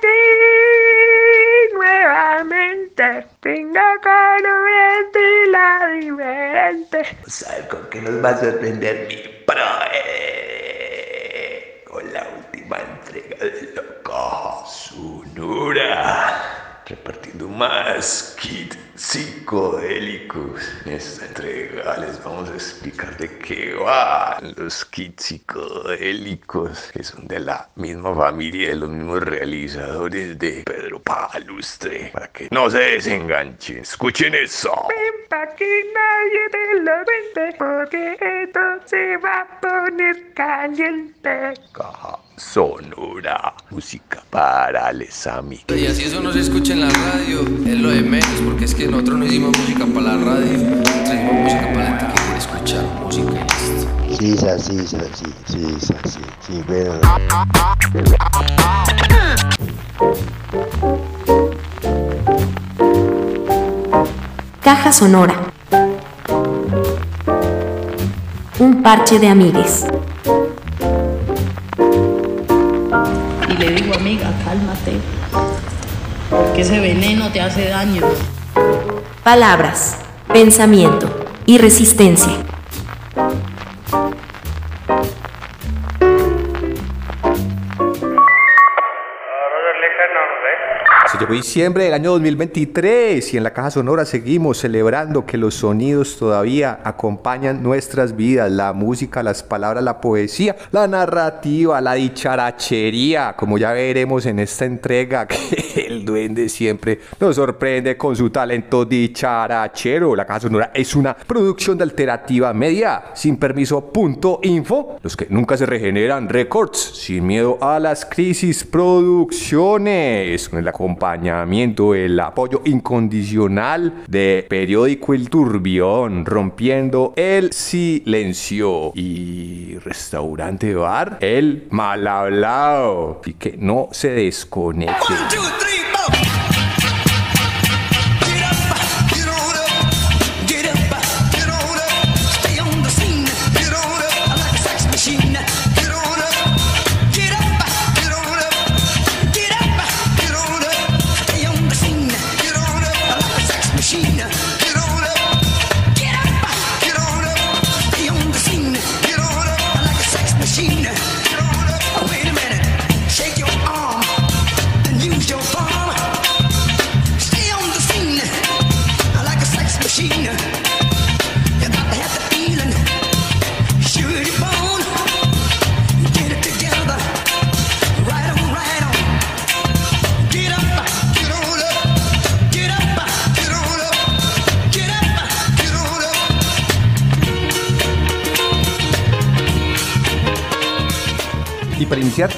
aquí nuevamente. Tengo conocerte la diferente. ¿Sabes con qué nos va a sorprender mi proe? Con la última entrega de la caja sonora. Repartiendo más kits psicodélicos. En esta entrega les vamos a explicar de qué van los kits psicodélicos, que son de la misma familia, de los mismos realizadores de Pedro Palustre, para que no se desenganchen. Escuchen eso. Ven pa' que nadie te lo cuente, porque esto se va a poner caliente. Caja sonora, música para les amigos. Y así eso no se escucha en la radio, es lo de menos, porque es que nosotros no hicimos música para la radio, traímos música para la gente que quiere escuchar música y listo. Sí, es así, es así, sí, es así, sí, bueno. Caja Sonora. Un parche de amigues. Le digo, amiga, cálmate. Porque ese veneno te hace daño. Palabras, pensamiento y resistencia. Llegó diciembre del año 2023 y en la Caja Sonora seguimos celebrando que los sonidos todavía acompañan nuestras vidas, la música, las palabras, la poesía, la narrativa, la dicharachería, como ya veremos en esta entrega que el duende siempre nos sorprende con su talento dicharachero. La Caja Sonora es una producción de alternativa media. Sin permiso punto info, los que nunca se regeneran records, sin miedo a las crisis producciones, con el acompañamiento, el apoyo incondicional de periódico El Turbión, rompiendo el silencio. Y restaurante bar El Mal Hablado, y que no se desconecte. Shake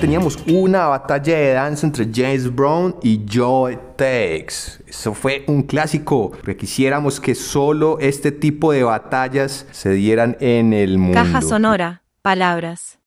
teníamos una batalla de danza entre James Brown y Joe Tex. Eso fue un clásico, porque quisiéramos que solo este tipo de batallas se dieran en el mundo. Caja sonora, palabras.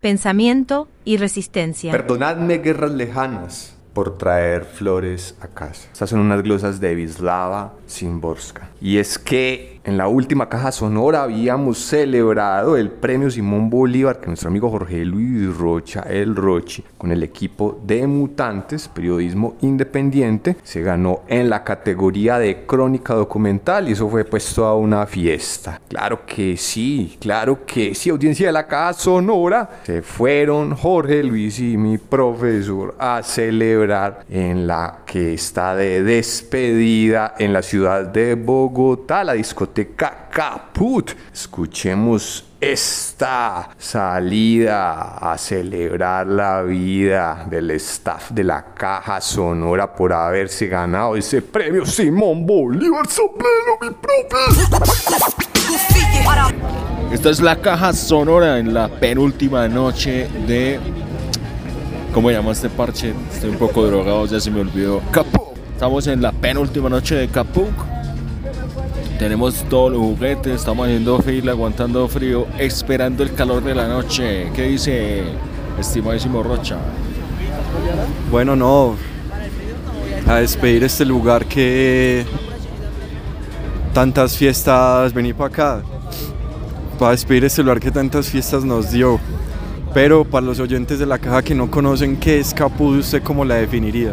Pensamiento y resistencia. Perdonadme guerras lejanas por traer flores a casa. Estas son unas glosas de Vislava Simborska. Y es que en la última caja sonora habíamos celebrado el premio Simón Bolívar que nuestro amigo Jorge Luis Rocha, el Rochi, con el equipo de Mutantes, periodismo independiente, se ganó en la categoría de crónica documental y eso fue pues toda una fiesta. Claro que sí, claro que sí, audiencia de la caja sonora, se fueron Jorge Luis y mi profesor a celebrar en la que está de despedida en la ciudad de Bogotá, la discoteca Caput. Escuchemos esta salida a celebrar la vida del staff de la caja sonora por haberse ganado ese premio Simón Bolívar Soplero, mi profe. Esta es la caja sonora en la penúltima noche de. ¿Cómo llama este parche? Estoy un poco drogado, ya se me olvidó. Capuk. Estamos en la penúltima noche de Capuk. Tenemos todos los juguetes, estamos haciendo fila, aguantando frío, esperando el calor de la noche. ¿Qué dice estimadísimo Rocha? Bueno, no. A despedir este lugar que tantas fiestas, vení para acá. Para despedir este lugar que tantas fiestas nos dio. Pero para los oyentes de la caja que no conocen qué es Caput, ¿usted cómo la definiría?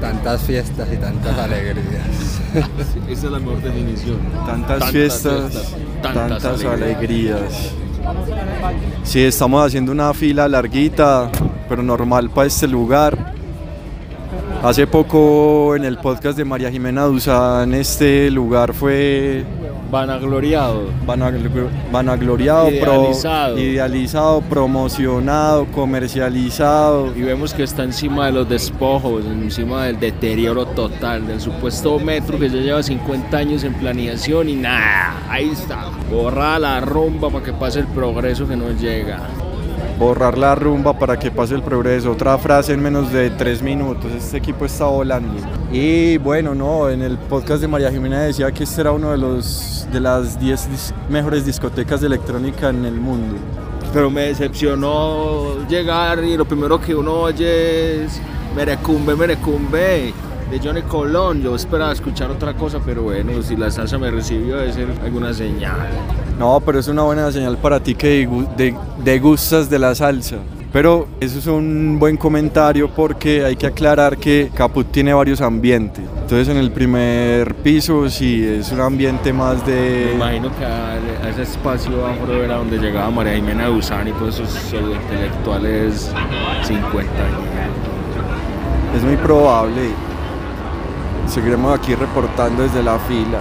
Tantas fiestas y tantas alegrías. Esa es la mejor definición. Tantas, fiestas, tantas, alegrías. Sí, estamos haciendo una fila larguita, pero normal para este lugar. Hace poco en el podcast de María Jimena Duzán este lugar fue Vanagloriado. vanaglo- vanagloriado, pro- Idealizado. idealizado, promocionado, comercializado. Y vemos que está encima de los despojos, encima del deterioro total, del supuesto metro que ya lleva 50 años en planeación y nada, ahí está. Borrada la rumba para que pase el progreso que no llega. Borrar la rumba para que pase el progreso. Otra frase en menos de tres minutos. Este equipo está volando. Y bueno, no, en el podcast de María Jimena decía que este era uno de los de las 10 dis- mejores discotecas de electrónica en el mundo. Pero me decepcionó llegar y lo primero que uno oye es Merecumbe, Merecumbe de Johnny Colón. Yo esperaba escuchar otra cosa, pero bueno, si la salsa me recibió debe ser alguna señal. No, pero es una buena señal para ti que degu- de- degustas de la salsa. Pero eso es un buen comentario porque hay que aclarar que Caput tiene varios ambientes. Entonces en el primer piso sí es un ambiente más Me de... imagino que a, a ese espacio afro era donde llegaba María Jimena Duzán y todos esos pseudointelectuales 50 años. Es muy probable. Seguiremos aquí reportando desde la fila.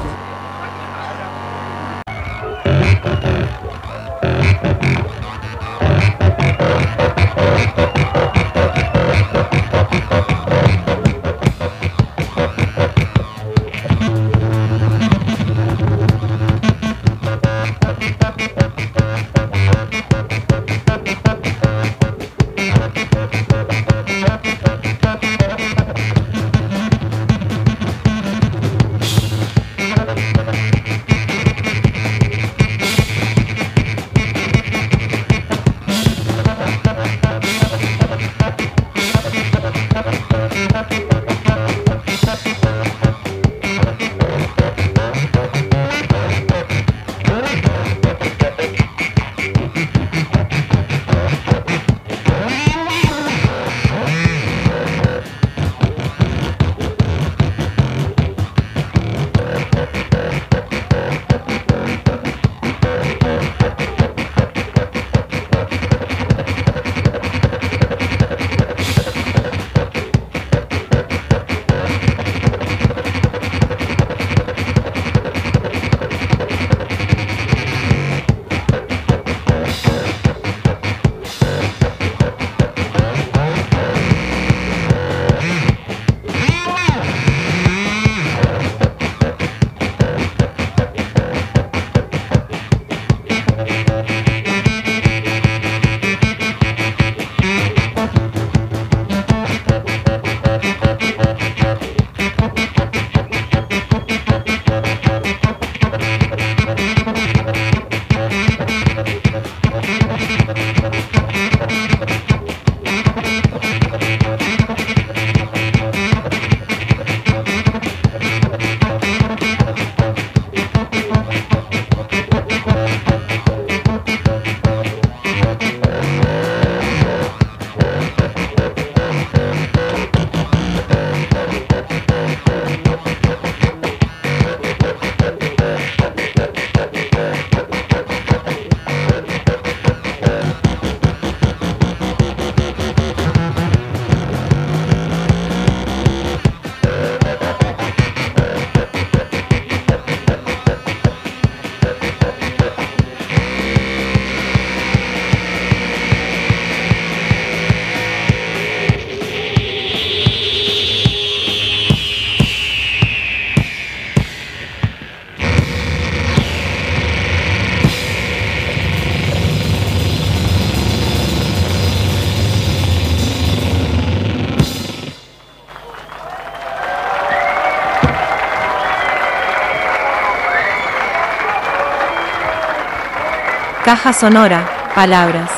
Caja sonora, palabras.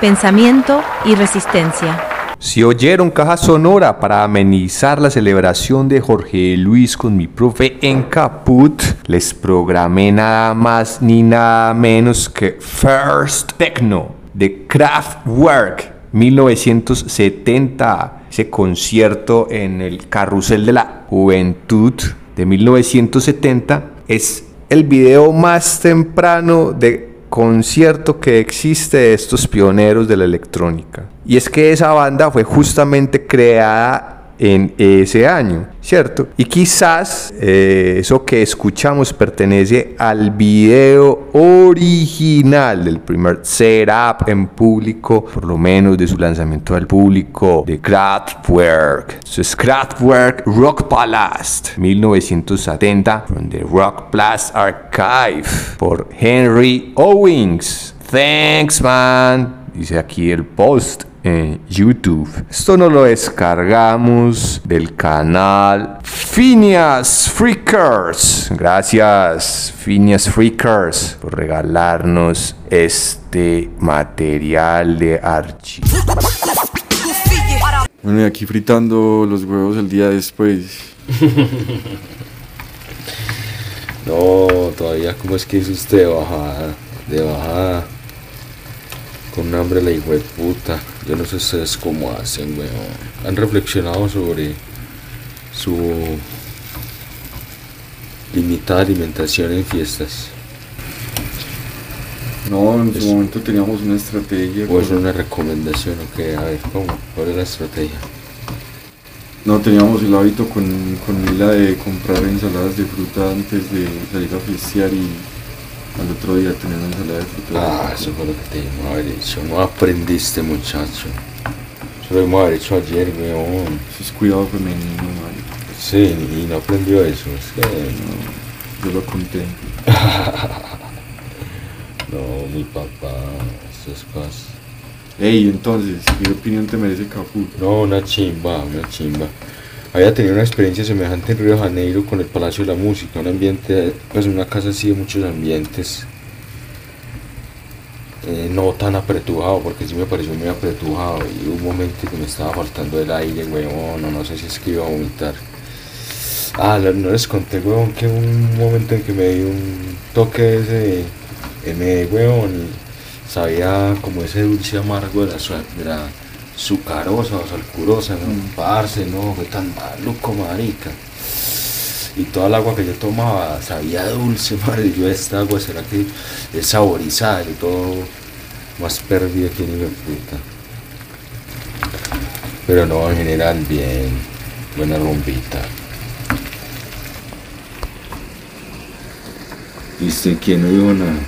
Pensamiento y resistencia. Si oyeron caja sonora para amenizar la celebración de Jorge Luis con mi profe en Caput, les programé nada más ni nada menos que First Techno de Kraftwerk 1970, ese concierto en el Carrusel de la Juventud de 1970 es el video más temprano de concierto que existe de estos pioneros de la electrónica. Y es que esa banda fue justamente creada en ese año, ¿cierto? Y quizás eh, eso que escuchamos pertenece al video original del primer setup en público, por lo menos de su lanzamiento al público, de Kraftwerk. Eso es Kraftwerk Rock Palast 1970, from the Rock Blast Archive, por Henry Owings. Thanks, man. Dice aquí el post en YouTube. Esto nos lo descargamos del canal Phineas Freakers. Gracias Phineas Freakers por regalarnos este material de archivo. Bueno, y aquí fritando los huevos el día después. No, todavía, ¿cómo es que es usted de bajada? De bajada. Con hambre la hijo de puta. Yo no sé ustedes cómo hacen, weón. Han reflexionado sobre su limitada alimentación en fiestas. No, en su momento teníamos una estrategia. ¿O es una recomendación o qué? A ver, ¿cómo? ¿Cuál es la estrategia? No, teníamos el hábito con, con Mila de comprar ensaladas de fruta antes de salir a fiestear y al otro día una ensalada de. Ah, eso fue lo que te debimos haber hecho. No aprendiste, muchacho. Eso lo debimos haber hecho ayer, weón. Eso es cuidado femenino, man. Sí, y no aprendió eso. Es que Yo lo conté. no, mi papá, esas cosas. Ey, entonces, ¿qué opinión te merece Caput? No, una chimba, una chimba. Había tenido una experiencia semejante en Río Janeiro con el Palacio de la Música, un ambiente, pues una casa así de muchos ambientes. Eh, no tan apretujado, porque sí me pareció muy apretujado y hubo un momento que me estaba faltando el aire, o no sé si es que iba a vomitar. Ah, no les conté, weón, que un momento en que me di un toque ese de M, weón, y sabía como ese dulce amargo de la, de la sucarosa o salcurosa, ¿no? Parce, no, fue tan maluco, marica. Y toda el agua que yo tomaba sabía dulce, madre. y Yo esta agua, ¿será que es saborizada? Y todo más perdido que ni me puta. Pero no, en general, bien. Buena rumbita. ¿Y usted quién no dijo nada?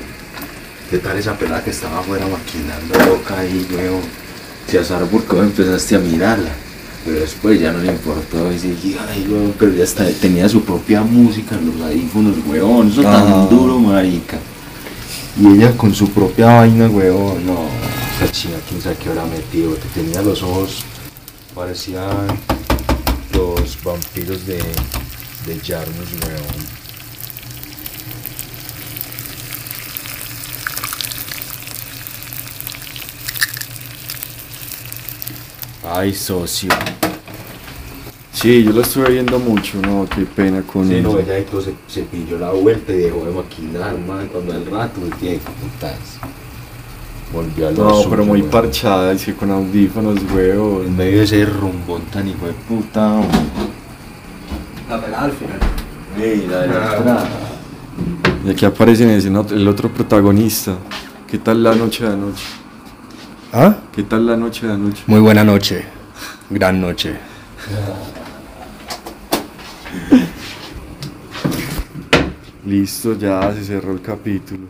¿Qué tal esa pelada que estaba afuera maquinando loca ahí, weón? Se porque vos empezaste a mirarla. Pero después ya no le importó. Y dije, ay, weón, pero ya está, tenía su propia música en los audífonos, weón. Eso Ajá. tan duro, marica. Y ella con su propia vaina, weón. No, esa china, quién sabe qué habrá metido. Te tenía los ojos, parecían los vampiros de, de Jarmus, weón. Ay, socio. Sí, yo lo estuve viendo mucho, no, qué pena con Sí, eso. no, ella entonces se pilló la vuelta y dejó de maquinar, man, cuando al rato me tiene que putas. Volvió a lo No, suyo, pero muy weón. parchada, y sí, con audífonos, En weón. medio de ese rumbón tan hijo de puta. La pelada al final. Ey, la de la entrada. Y aquí aparece en escena el otro protagonista. ¿Qué tal la noche de anoche? ¿Ah? ¿Qué tal la noche de anoche? Muy buena noche. Gran noche. Listo, ya se cerró el capítulo.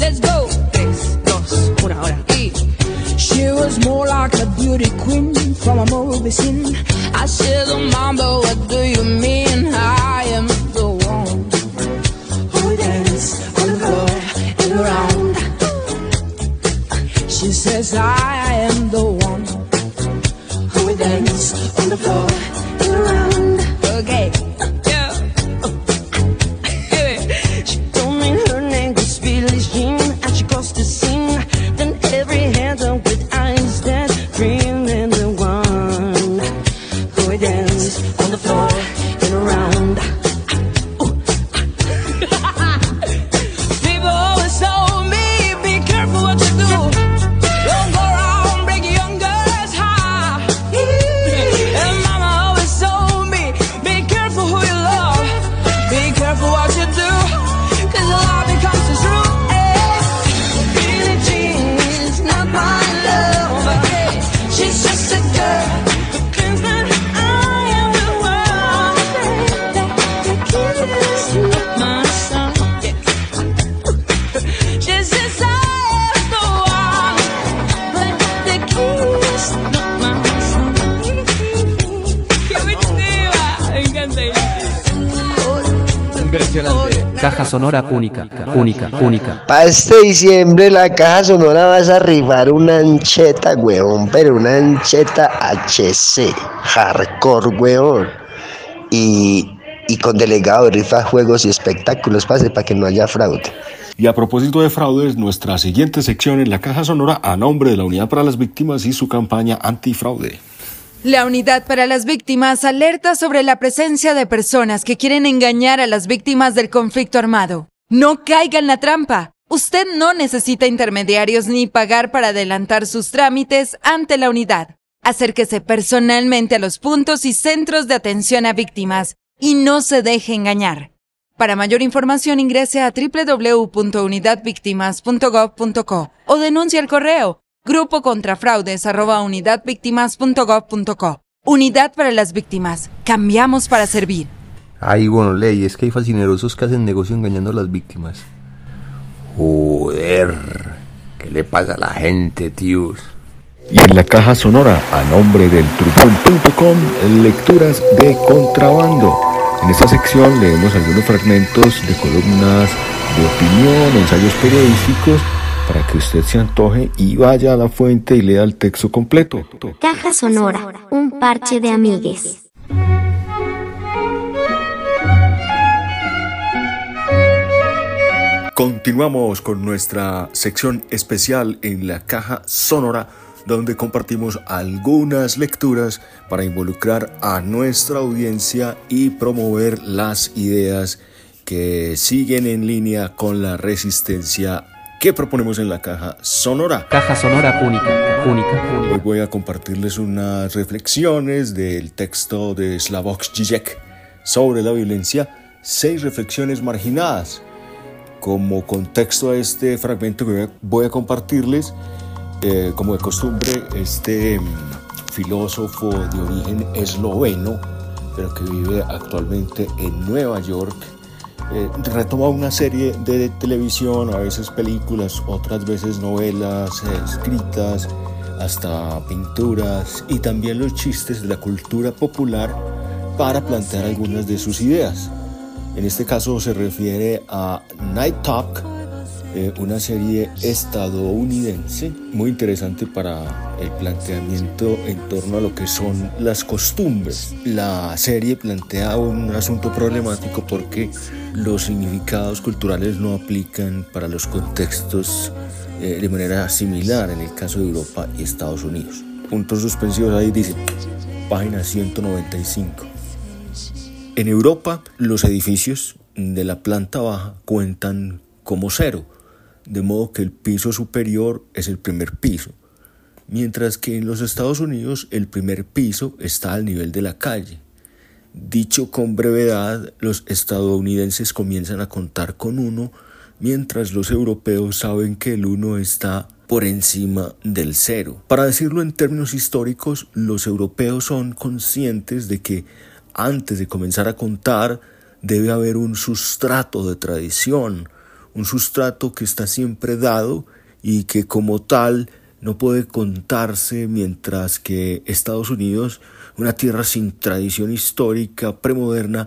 Let's go. Tres, dos, una hora. Y she was more like a beauty queen from a movie scene. I said, oh, Mamba, what do you mean? I says, I am the one who will dance on the floor Caja sonora única, única, única. Para este diciembre la caja sonora vas a rifar una ancheta, weón, pero una ancheta HC, hardcore, weón. Y, y con delegado de rifas, juegos y espectáculos, pase para que no haya fraude. Y a propósito de fraudes, nuestra siguiente sección en la caja sonora a nombre de la Unidad para las Víctimas y su campaña antifraude. La Unidad para las Víctimas alerta sobre la presencia de personas que quieren engañar a las víctimas del conflicto armado. No caiga en la trampa. Usted no necesita intermediarios ni pagar para adelantar sus trámites ante la unidad. Acérquese personalmente a los puntos y centros de atención a víctimas y no se deje engañar. Para mayor información ingrese a www.unidadvictimas.gov.co o denuncie al correo grupo contra fraudes arroba unidadvictimas.gov.co. Unidad para las víctimas. Cambiamos para servir. Ay, bueno, ley, es que hay fascinerosos que hacen negocio engañando a las víctimas. Joder, ¿qué le pasa a la gente, tíos? Y en la caja sonora, a nombre del trupón.com, lecturas de contrabando. En esta sección leemos algunos fragmentos de columnas de opinión, ensayos periodísticos, para que usted se antoje y vaya a la fuente y lea el texto completo. Caja sonora, un parche de amigues. Continuamos con nuestra sección especial en la caja sonora donde compartimos algunas lecturas para involucrar a nuestra audiencia y promover las ideas que siguen en línea con la resistencia que proponemos en la caja sonora. Caja sonora única, única, única. Hoy voy a compartirles unas reflexiones del texto de Slavoj Žižek sobre la violencia, seis reflexiones marginadas. Como contexto a este fragmento que voy a, voy a compartirles, eh, como de costumbre, este mm, filósofo de origen esloveno, pero que vive actualmente en Nueva York, eh, retoma una serie de televisión, a veces películas, otras veces novelas eh, escritas, hasta pinturas y también los chistes de la cultura popular para plantear algunas de sus ideas. En este caso se refiere a Night Talk, eh, una serie estadounidense muy interesante para el planteamiento en torno a lo que son las costumbres. La serie plantea un asunto problemático porque los significados culturales no aplican para los contextos eh, de manera similar en el caso de Europa y Estados Unidos. Puntos suspensivos ahí dice, página 195. En Europa, los edificios de la planta baja cuentan como cero, de modo que el piso superior es el primer piso, mientras que en los Estados Unidos el primer piso está al nivel de la calle. Dicho con brevedad, los estadounidenses comienzan a contar con uno, mientras los europeos saben que el uno está por encima del cero. Para decirlo en términos históricos, los europeos son conscientes de que antes de comenzar a contar, debe haber un sustrato de tradición, un sustrato que está siempre dado y que como tal no puede contarse mientras que Estados Unidos, una tierra sin tradición histórica premoderna,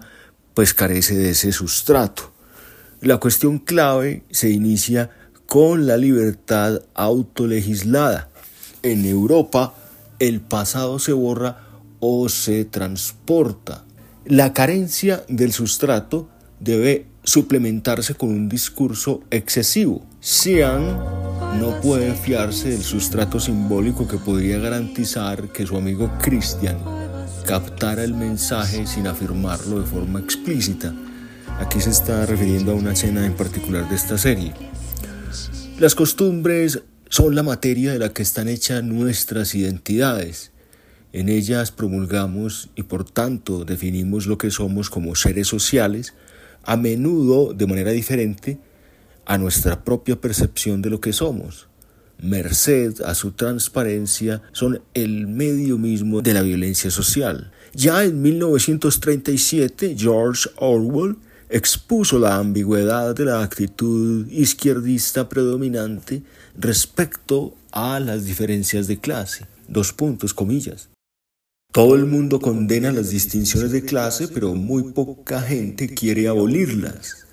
pues carece de ese sustrato. La cuestión clave se inicia con la libertad autolegislada. En Europa, el pasado se borra o se transporta. La carencia del sustrato debe suplementarse con un discurso excesivo. Sean no puede fiarse del sustrato simbólico que podría garantizar que su amigo Christian captara el mensaje sin afirmarlo de forma explícita. Aquí se está refiriendo a una escena en particular de esta serie. Las costumbres son la materia de la que están hechas nuestras identidades. En ellas promulgamos y por tanto definimos lo que somos como seres sociales, a menudo de manera diferente a nuestra propia percepción de lo que somos. Merced a su transparencia, son el medio mismo de la violencia social. Ya en 1937, George Orwell expuso la ambigüedad de la actitud izquierdista predominante respecto a las diferencias de clase. Dos puntos, comillas. Todo el mundo condena las distinciones de clase, pero muy poca gente quiere abolirlas.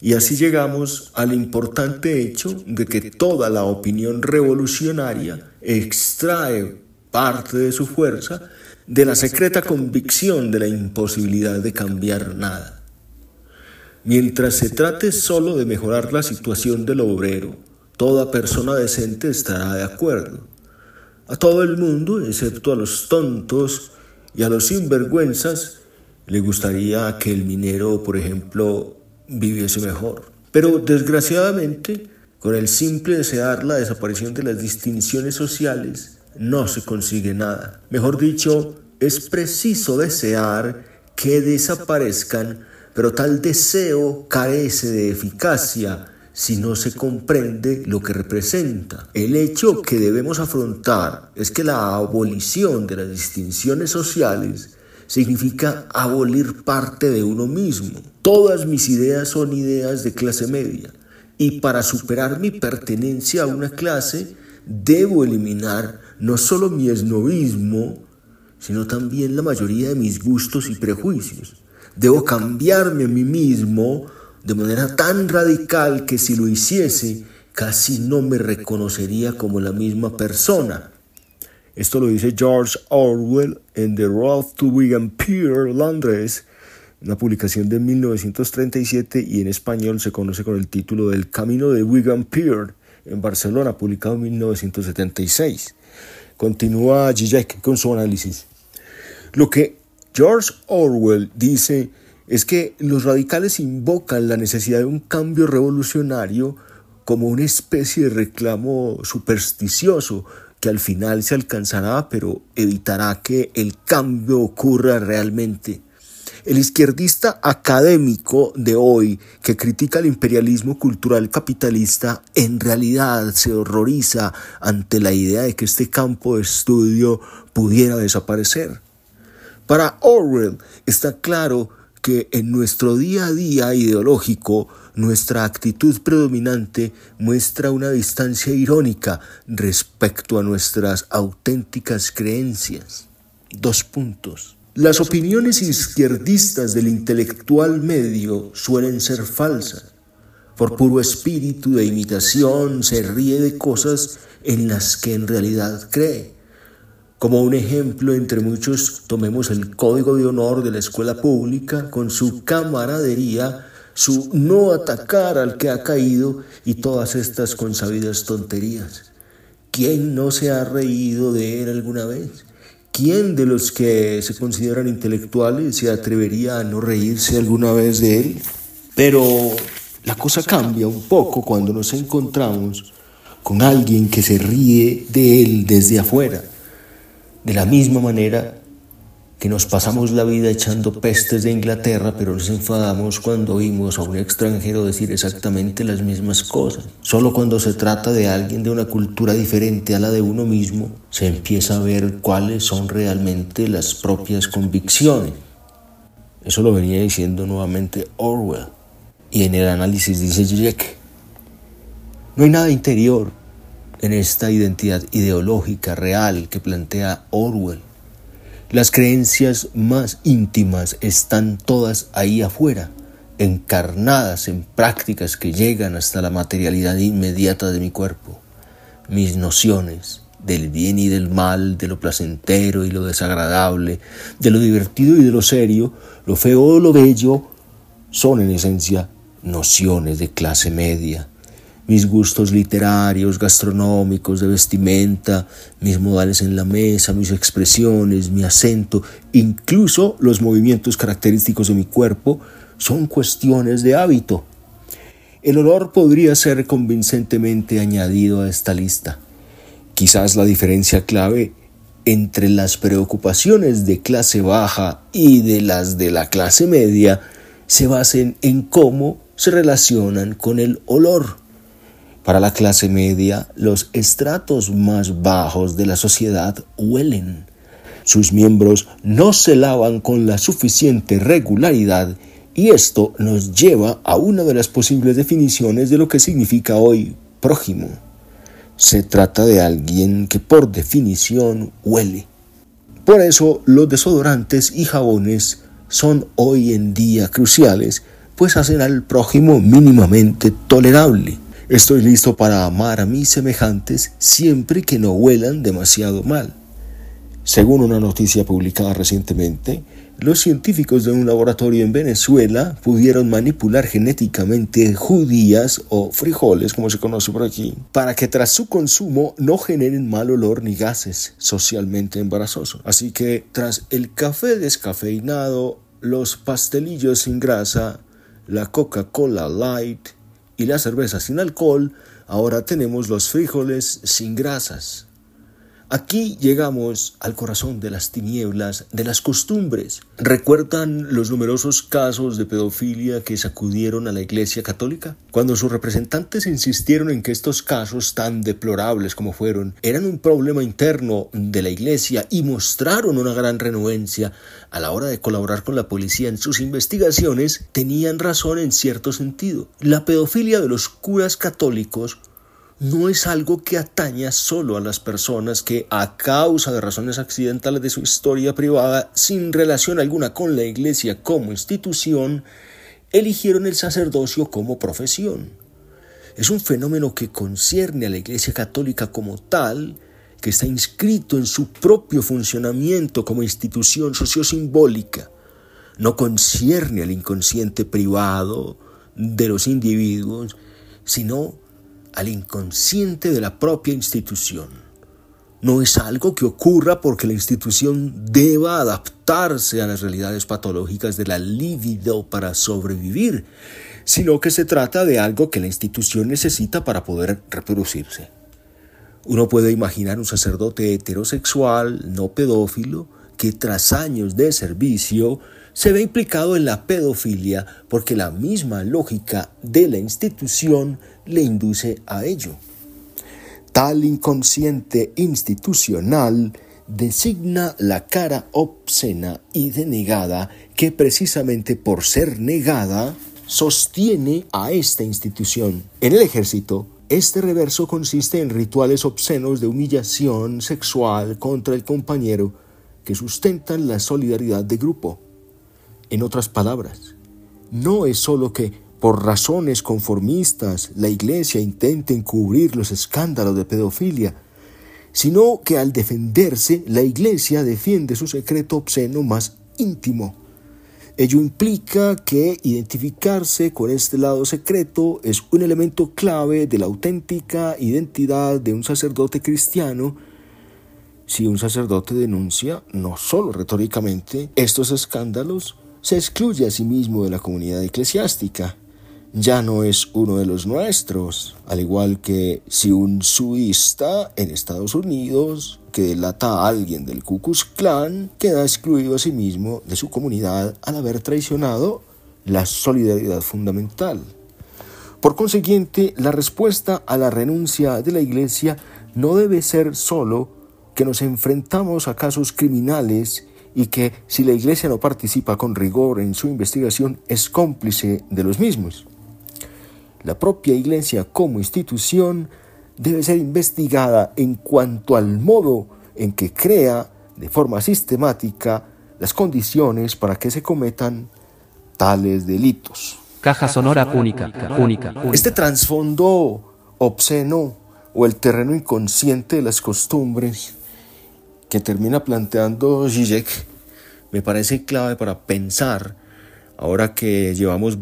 Y así llegamos al importante hecho de que toda la opinión revolucionaria extrae parte de su fuerza de la secreta convicción de la imposibilidad de cambiar nada. Mientras se trate solo de mejorar la situación del obrero, toda persona decente estará de acuerdo. A todo el mundo, excepto a los tontos y a los sinvergüenzas, le gustaría que el minero, por ejemplo, viviese mejor. Pero desgraciadamente, con el simple desear la desaparición de las distinciones sociales, no se consigue nada. Mejor dicho, es preciso desear que desaparezcan, pero tal deseo carece de eficacia si no se comprende lo que representa. El hecho que debemos afrontar es que la abolición de las distinciones sociales significa abolir parte de uno mismo. Todas mis ideas son ideas de clase media y para superar mi pertenencia a una clase debo eliminar no solo mi esnovismo, sino también la mayoría de mis gustos y prejuicios. Debo cambiarme a mí mismo de manera tan radical que si lo hiciese casi no me reconocería como la misma persona. Esto lo dice George Orwell en The Road to Wigan Pier, Londres, una publicación de 1937 y en español se conoce con el título del Camino de Wigan Pier en Barcelona, publicado en 1976. Continúa Zizek con su análisis. Lo que George Orwell dice es que los radicales invocan la necesidad de un cambio revolucionario como una especie de reclamo supersticioso que al final se alcanzará pero evitará que el cambio ocurra realmente. El izquierdista académico de hoy que critica el imperialismo cultural capitalista en realidad se horroriza ante la idea de que este campo de estudio pudiera desaparecer. Para Orwell está claro que en nuestro día a día ideológico nuestra actitud predominante muestra una distancia irónica respecto a nuestras auténticas creencias. Dos puntos. Las opiniones izquierdistas del intelectual medio suelen ser falsas. Por puro espíritu de imitación se ríe de cosas en las que en realidad cree. Como un ejemplo entre muchos, tomemos el código de honor de la escuela pública con su camaradería, su no atacar al que ha caído y todas estas consabidas tonterías. ¿Quién no se ha reído de él alguna vez? ¿Quién de los que se consideran intelectuales se atrevería a no reírse alguna vez de él? Pero la cosa cambia un poco cuando nos encontramos con alguien que se ríe de él desde afuera. De la misma manera que nos pasamos la vida echando pestes de Inglaterra, pero nos enfadamos cuando oímos a un extranjero decir exactamente las mismas cosas. Solo cuando se trata de alguien de una cultura diferente a la de uno mismo, se empieza a ver cuáles son realmente las propias convicciones. Eso lo venía diciendo nuevamente Orwell. Y en el análisis dice Jack, no hay nada interior en esta identidad ideológica real que plantea Orwell. Las creencias más íntimas están todas ahí afuera, encarnadas en prácticas que llegan hasta la materialidad inmediata de mi cuerpo. Mis nociones del bien y del mal, de lo placentero y lo desagradable, de lo divertido y de lo serio, lo feo o lo bello, son en esencia nociones de clase media mis gustos literarios, gastronómicos, de vestimenta, mis modales en la mesa, mis expresiones, mi acento, incluso los movimientos característicos de mi cuerpo, son cuestiones de hábito. El olor podría ser convincentemente añadido a esta lista. Quizás la diferencia clave entre las preocupaciones de clase baja y de las de la clase media se basen en cómo se relacionan con el olor. Para la clase media, los estratos más bajos de la sociedad huelen. Sus miembros no se lavan con la suficiente regularidad y esto nos lleva a una de las posibles definiciones de lo que significa hoy prójimo. Se trata de alguien que por definición huele. Por eso los desodorantes y jabones son hoy en día cruciales, pues hacen al prójimo mínimamente tolerable. Estoy listo para amar a mis semejantes siempre que no huelan demasiado mal. Según una noticia publicada recientemente, los científicos de un laboratorio en Venezuela pudieron manipular genéticamente judías o frijoles, como se conoce por aquí, para que tras su consumo no generen mal olor ni gases socialmente embarazosos. Así que tras el café descafeinado, los pastelillos sin grasa, la Coca-Cola Light y la cerveza sin alcohol, ahora tenemos los frijoles sin grasas. Aquí llegamos al corazón de las tinieblas, de las costumbres. ¿Recuerdan los numerosos casos de pedofilia que sacudieron a la Iglesia Católica? Cuando sus representantes insistieron en que estos casos tan deplorables como fueron eran un problema interno de la Iglesia y mostraron una gran renuencia a la hora de colaborar con la policía en sus investigaciones, tenían razón en cierto sentido. La pedofilia de los curas católicos no es algo que ataña solo a las personas que, a causa de razones accidentales de su historia privada, sin relación alguna con la Iglesia como institución, eligieron el sacerdocio como profesión. Es un fenómeno que concierne a la Iglesia Católica como tal, que está inscrito en su propio funcionamiento como institución sociosimbólica. No concierne al inconsciente privado de los individuos, sino al inconsciente de la propia institución. No es algo que ocurra porque la institución deba adaptarse a las realidades patológicas de la libido para sobrevivir, sino que se trata de algo que la institución necesita para poder reproducirse. Uno puede imaginar un sacerdote heterosexual, no pedófilo, que tras años de servicio se ve implicado en la pedofilia porque la misma lógica de la institución le induce a ello. Tal inconsciente institucional designa la cara obscena y denegada que precisamente por ser negada sostiene a esta institución. En el ejército, este reverso consiste en rituales obscenos de humillación sexual contra el compañero que sustentan la solidaridad de grupo. En otras palabras, no es solo que por razones conformistas la Iglesia intenta encubrir los escándalos de pedofilia, sino que al defenderse la Iglesia defiende su secreto obsceno más íntimo. Ello implica que identificarse con este lado secreto es un elemento clave de la auténtica identidad de un sacerdote cristiano. Si un sacerdote denuncia, no solo retóricamente, estos escándalos, se excluye a sí mismo de la comunidad eclesiástica ya no es uno de los nuestros, al igual que si un sudista en Estados Unidos que delata a alguien del Ku Klux Klan queda excluido a sí mismo de su comunidad al haber traicionado la solidaridad fundamental. Por consiguiente, la respuesta a la renuncia de la Iglesia no debe ser solo que nos enfrentamos a casos criminales y que si la Iglesia no participa con rigor en su investigación es cómplice de los mismos. La propia Iglesia como institución debe ser investigada en cuanto al modo en que crea de forma sistemática las condiciones para que se cometan tales delitos. Caja sonora única, única. Este trasfondo obsceno o el terreno inconsciente de las costumbres que termina planteando Zizek me parece clave para pensar ahora que llevamos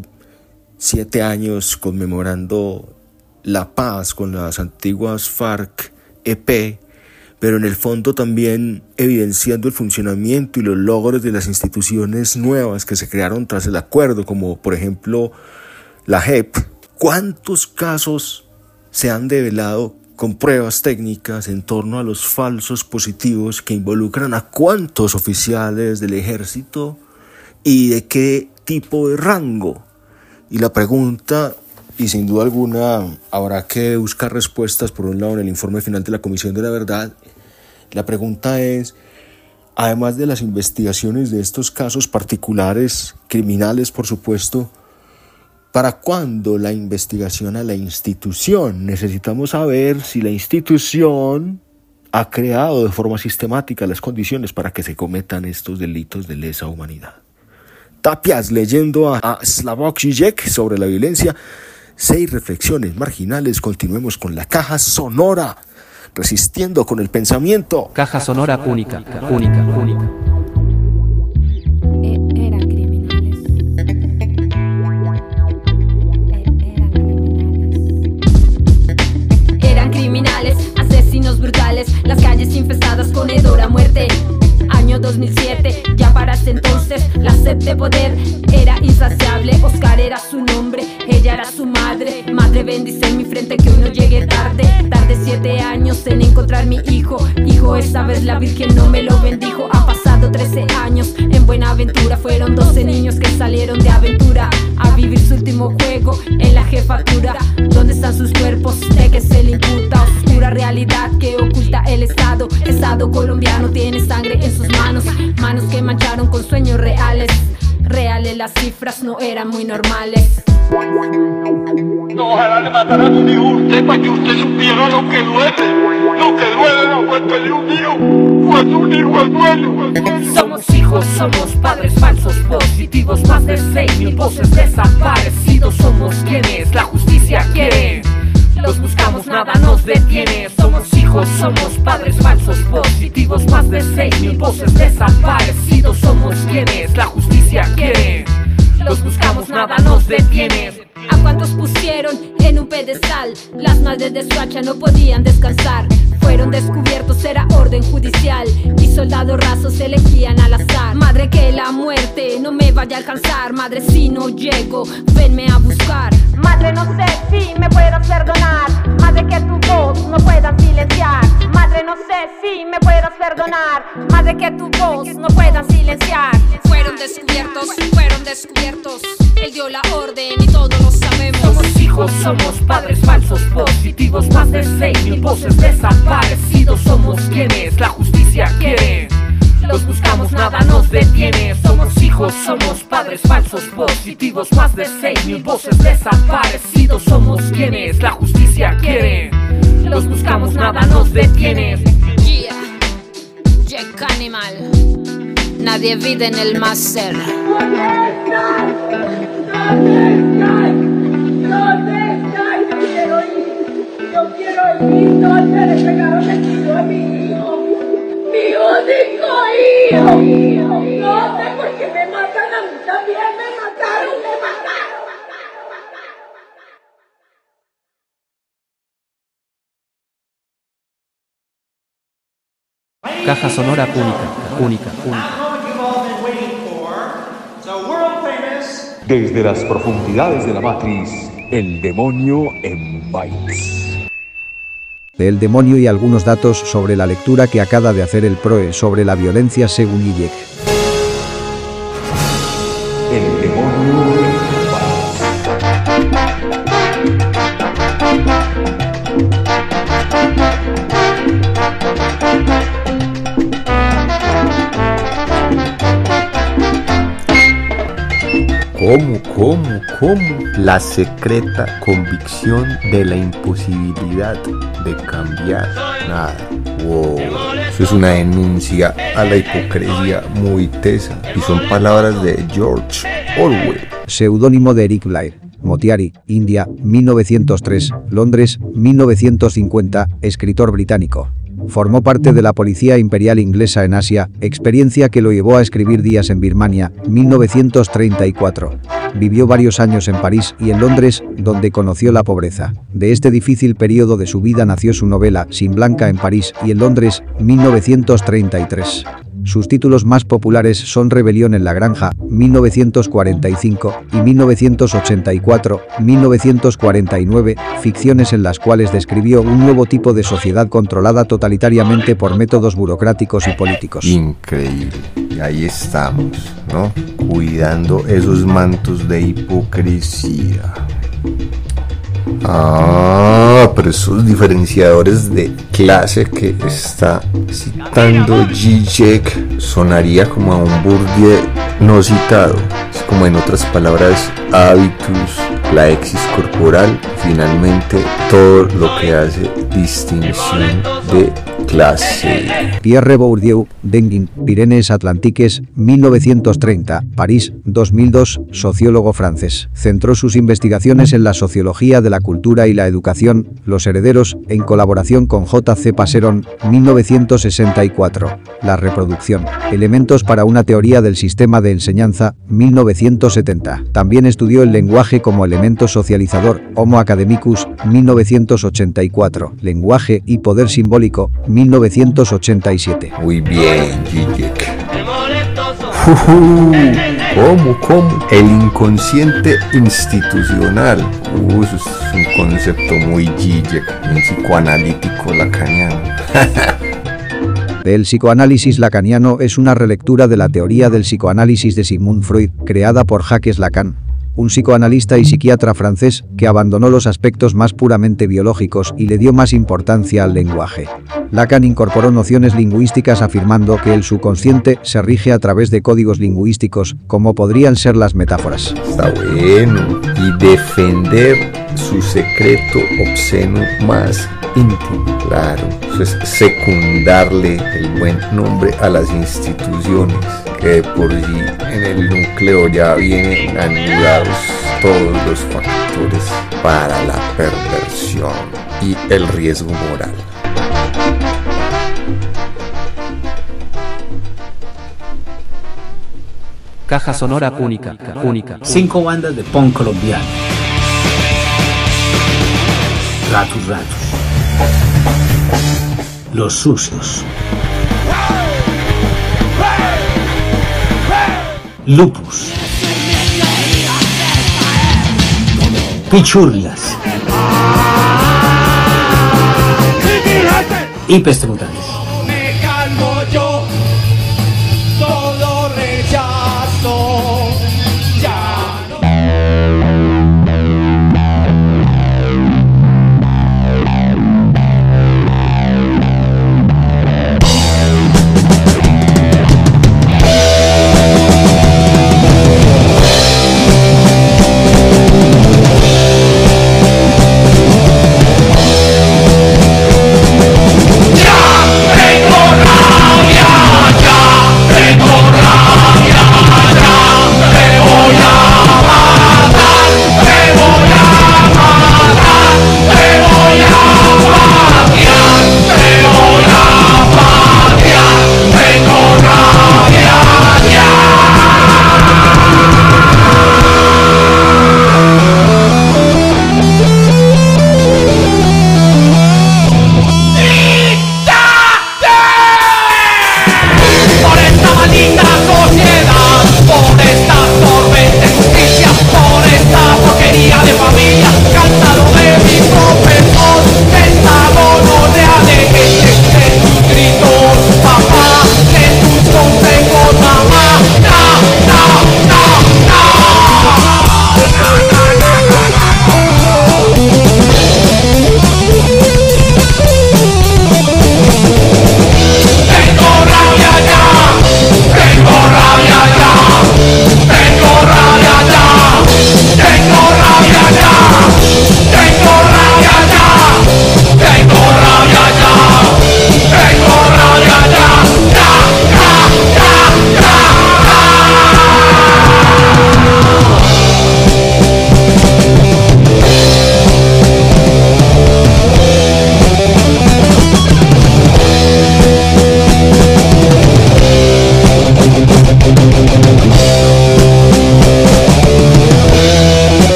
siete años conmemorando la paz con las antiguas FARC EP, pero en el fondo también evidenciando el funcionamiento y los logros de las instituciones nuevas que se crearon tras el acuerdo, como por ejemplo la JEP. ¿Cuántos casos se han develado con pruebas técnicas en torno a los falsos positivos que involucran a cuántos oficiales del ejército y de qué tipo de rango? Y la pregunta, y sin duda alguna habrá que buscar respuestas por un lado en el informe final de la Comisión de la Verdad, la pregunta es, además de las investigaciones de estos casos particulares, criminales por supuesto, ¿para cuándo la investigación a la institución? Necesitamos saber si la institución ha creado de forma sistemática las condiciones para que se cometan estos delitos de lesa humanidad. Tapias leyendo a, a Slavoj Žižek sobre la violencia, seis reflexiones marginales, continuemos con la caja sonora, resistiendo con el pensamiento. Caja sonora única, única, única. 2007, ya para ese entonces la sed de poder era insaciable. Oscar era su nombre, ella era su madre. Madre bendice en mi frente que uno llegue tarde. Tarde siete años en encontrar mi hijo. Hijo, esa vez la Virgen no me lo bendijo. Ha pasado 13 años en Buenaventura. Fueron 12 niños que salieron de aventura a vivir su último juego en la jefatura. ¿Dónde están sus cuerpos? De que se le oscura realidad que oculta el Estado. Estado colombiano tiene sangre en sus manos, manos que mancharon con sueños reales. Reales las cifras no eran muy normales. No, ojalá le mataran a un hijo a usted para que usted supiera lo que duele. Lo que duele la muerte de un hijo. Cuando un hijo es duele. Somos hijos, somos padres falsos positivos, más de seis mil voces desaparecidos. Somos quienes la justicia quiere. Los buscamos, nada nos detiene. Somos hijos, somos padres falsos positivos, más de seis mil voces desaparecidos. Somos quienes la justicia quiere. Los buscamos, nada nos detiene. ¿A cuántos pusieron en un pedestal? Las madres de Suacha no podían descansar. Fueron descubiertos, era orden judicial. Y soldados rasos elegían al azar. Madre, que la muerte no me vaya a alcanzar. Madre, si no llego, venme a buscar. Madre, no sé si me puedas perdonar. Madre, que tu voz no puedas silenciar. Madre, no sé si me puedas perdonar. Madre, que tu voz no puedas silenciar. Fueron descubiertos, fueron descubiertos. Él dio la orden y todos lo sabemos. Somos hijos, somos padres falsos positivos, más de seis mil voces desaparecidos. Somos quienes la justicia quiere. Los buscamos, nada nos detiene. Somos hijos, somos padres falsos positivos, más de seis mil voces desaparecidos. Somos quienes la justicia quiere. Los buscamos, nada nos detiene. Yeah, Jack Animal. Nadie vive en el máster. ¿Dónde está? Yo quiero ir. Yo quiero ir. ¿Dónde le pegaron el tiro a mi hijo? Mi único hijo. ¿Dónde? Porque me matan a mí también. Me mataron, me mataron. Caja sonora única, única, única. Desde las profundidades de la matriz, el demonio en bytes. del demonio y algunos datos sobre la lectura que acaba de hacer el PROE sobre la violencia según ILEC. ¿Cómo, cómo, cómo? La secreta convicción de la imposibilidad de cambiar nada. Wow. Eso es una denuncia a la hipocresía muy tesa. Y son palabras de George Orwell. Seudónimo de Eric Blair. Motiari, India, 1903, Londres, 1950, escritor británico. Formó parte de la Policía Imperial Inglesa en Asia, experiencia que lo llevó a escribir Días en Birmania, 1934. Vivió varios años en París y en Londres, donde conoció la pobreza. De este difícil periodo de su vida nació su novela Sin Blanca en París y en Londres, 1933. Sus títulos más populares son Rebelión en la Granja, 1945, y 1984, 1949, ficciones en las cuales describió un nuevo tipo de sociedad controlada totalitariamente por métodos burocráticos y políticos. Increíble. Y ahí estamos, ¿no? Cuidando esos mantos de hipocresía. Ah, pero esos diferenciadores de clase que está citando Zizek sonaría como a un Bourdieu no citado. Como en otras palabras, hábitus, la X corporal, finalmente todo lo que hace distinción de clase. Pierre Bourdieu, Denguin, Pirenees Atlantiques, 1930, París, 2002, sociólogo francés. Centró sus investigaciones en la sociología de la cultura y la educación, los herederos, en colaboración con J.C. Passeron, 1964. La reproducción, elementos para una teoría del sistema de enseñanza, 1970. También estudió el lenguaje como elemento socializador, Homo Academicus, 1984. Lenguaje y poder simbólico, 1987. Muy bien, Gijek. Juju, ¿Cómo, cómo? El inconsciente institucional. Uh, eso es un concepto muy Gijek, un psicoanalítico lacaniano. El psicoanálisis lacaniano es una relectura de la teoría del psicoanálisis de Sigmund Freud, creada por Jacques Lacan, un psicoanalista y psiquiatra francés que abandonó los aspectos más puramente biológicos y le dio más importancia al lenguaje. Lacan incorporó nociones lingüísticas afirmando que el subconsciente se rige a través de códigos lingüísticos, como podrían ser las metáforas. Está bueno. Y defender su secreto obsceno más íntimo. Claro, eso es secundarle el buen nombre a las instituciones, que de por sí en el núcleo ya vienen anudados todos los factores para la perversión y el riesgo moral. Caja sonora única, única. Cinco bandas de punk colombiano. Ratus Ratus. Los Sucios. Lupus. Pichurrias. Y Peste Mutante.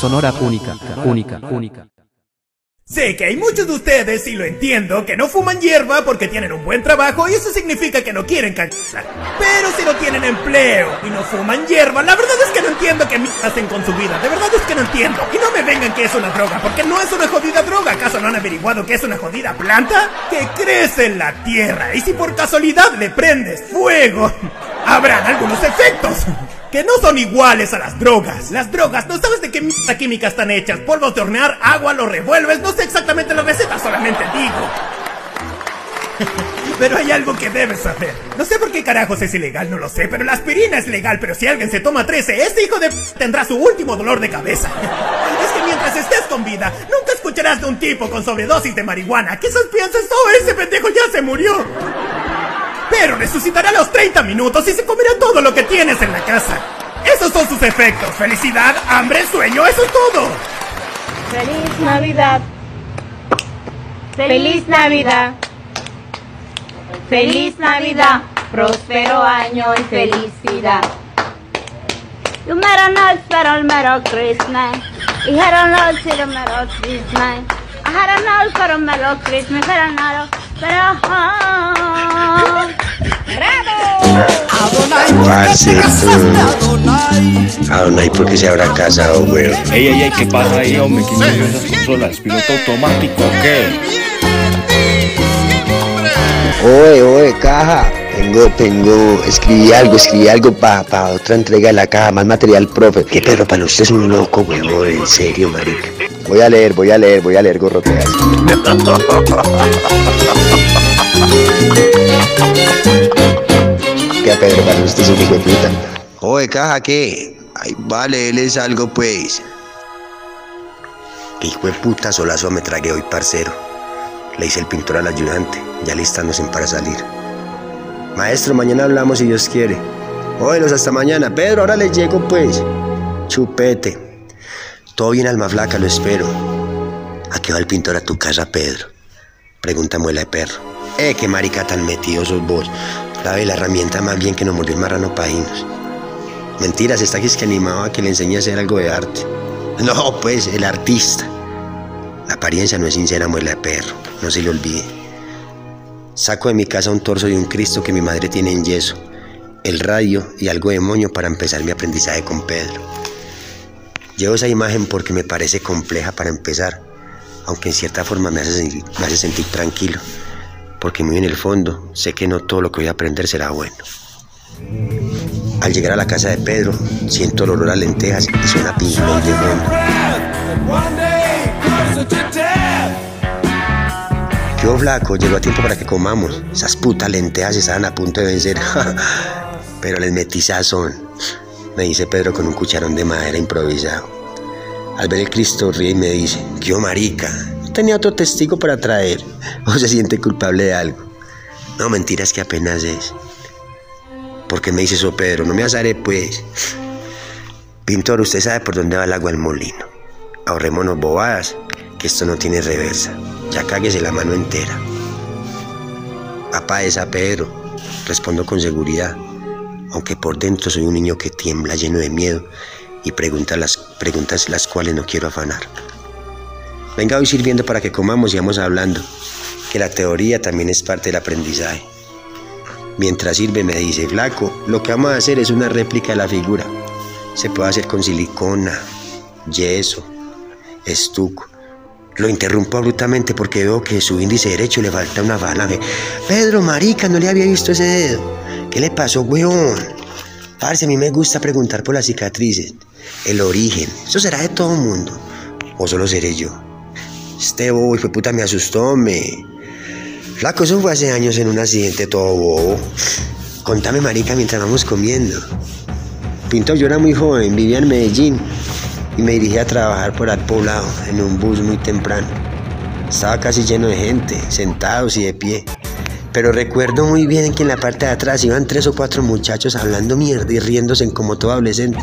Sonora única, única, única. Sé que hay muchos de ustedes, y lo entiendo, que no fuman hierba porque tienen un buen trabajo y eso significa que no quieren cagar. Pero si no tienen empleo y no fuman hierba, la verdad es que no entiendo qué hacen con su vida. De verdad es que no entiendo. Y no me vengan que es una droga, porque no es una jodida droga. ¿Acaso no han averiguado que es una jodida planta? Que crece en la tierra. Y si por casualidad le prendes fuego, habrán algunos efectos que no son iguales a las drogas. Las drogas, no sabes de qué mierda química están hechas. Polvos de hornear, agua, lo revuelves, no sé exactamente la receta, solamente digo. Pero hay algo que debes saber. No sé por qué carajos es ilegal, no lo sé, pero la aspirina es legal, pero si alguien se toma 13, este hijo de p tendrá su último dolor de cabeza. Es que mientras estés con vida, nunca escucharás de un tipo con sobredosis de marihuana. Quizás pienses, oh, ese pendejo ya se murió. Pero resucitará a los 30 minutos y se comerá todo lo que tienes en la casa. Esos son sus efectos. Felicidad, hambre, sueño, eso es todo. Feliz Navidad. Feliz Navidad. Feliz Navidad. Próspero año y felicidad. You better not spell Merry Christmas. You say the Merry Christmas. I had a note for a Merry Christmas. Better not, better Parce, mm, Adonai, ¿por qué se habrá casado, weón? Ey, ey, ey, ¿qué pasa ahí, hombre? ¿Quién movió esas consolas? ¿Piloto automático o qué? Oye, oye, caja. Tengo, tengo, escribí algo, escribí algo para otra entrega de la caja, más material, profe. Que Pedro, para usted es un loco, weón, en serio, marica. Voy a leer, voy a leer, voy a leer, gorroteas. Que Pedro, para usted es un hijo de puta. Oye, caja, ¿qué? Ay, vale, él es algo, pues. Qué hijo de puta solazo me tragué hoy, parcero. Le hice el pintor al ayudante, ya listándose para salir. Maestro, mañana hablamos si Dios quiere. Óyelos hasta mañana. Pedro, ahora le llego, pues. Chupete. Todo bien, alma flaca, lo espero. ¿A qué va el pintor a tu casa, Pedro? Pregunta muela de perro. Eh, qué marica tan metido sos vos. La ve la herramienta más bien que nos mordió el marrano pajinos. Mentiras, está aquí es que animaba a que le enseñe a hacer algo de arte. No, pues, el artista. La apariencia no es sincera, muela de perro. No se le olvide. Saco de mi casa un torso y un Cristo que mi madre tiene en yeso, el radio y algo de para empezar mi aprendizaje con Pedro. Llevo esa imagen porque me parece compleja para empezar, aunque en cierta forma me hace, sentir- tranquilo, porque muy en el fondo sé que no todo lo que voy a aprender será bueno. Al llegar a la casa de Pedro, siento el olor a lentejas y suena Floyd de fondo. ¿Qué hubo, flaco? Llegó a tiempo para que comamos. Esas putas lentejas estaban a punto de vencer. Pero les metí sazón. Me dice Pedro con un cucharón de madera improvisado. Al ver el Cristo ríe y me dice, ¿qué hubo, marica? ¿No tenía otro testigo para traer? ¿O se siente culpable de algo? No, mentiras que apenas es. ¿Por qué me dice eso, Pedro? No me azaré, pues. Pintor, usted sabe por dónde va el agua al molino. Ahorrémonos bobadas, que esto no tiene reversa. Ya cáguese la mano entera. Papá es a Pedro, respondo con seguridad, aunque por dentro soy un niño que tiembla lleno de miedo y pregunta las, preguntas las cuales no quiero afanar. Venga hoy sirviendo para que comamos y vamos hablando, que la teoría también es parte del aprendizaje. Mientras sirve me dice, flaco, lo que vamos a hacer es una réplica de la figura. Se puede hacer con silicona, yeso, estuco. Lo interrumpo abruptamente porque veo que su índice derecho le falta una falange. Pedro, marica, no le había visto ese dedo. ¿Qué le pasó, weón? Parce, a mí me gusta preguntar por las cicatrices, el origen. Eso será de todo mundo. ¿O solo seré yo? Este bobo, fue puta, me asustó, me. Flaco, eso fue hace años en un accidente todo bobo. Contame, marica, mientras vamos comiendo. Pintor, yo era muy joven, vivía en Medellín y me dirigí a trabajar por al poblado en un bus muy temprano. Estaba casi lleno de gente, sentados y de pie. Pero recuerdo muy bien que en la parte de atrás iban tres o cuatro muchachos hablando mierda y riéndose como todo adolescente.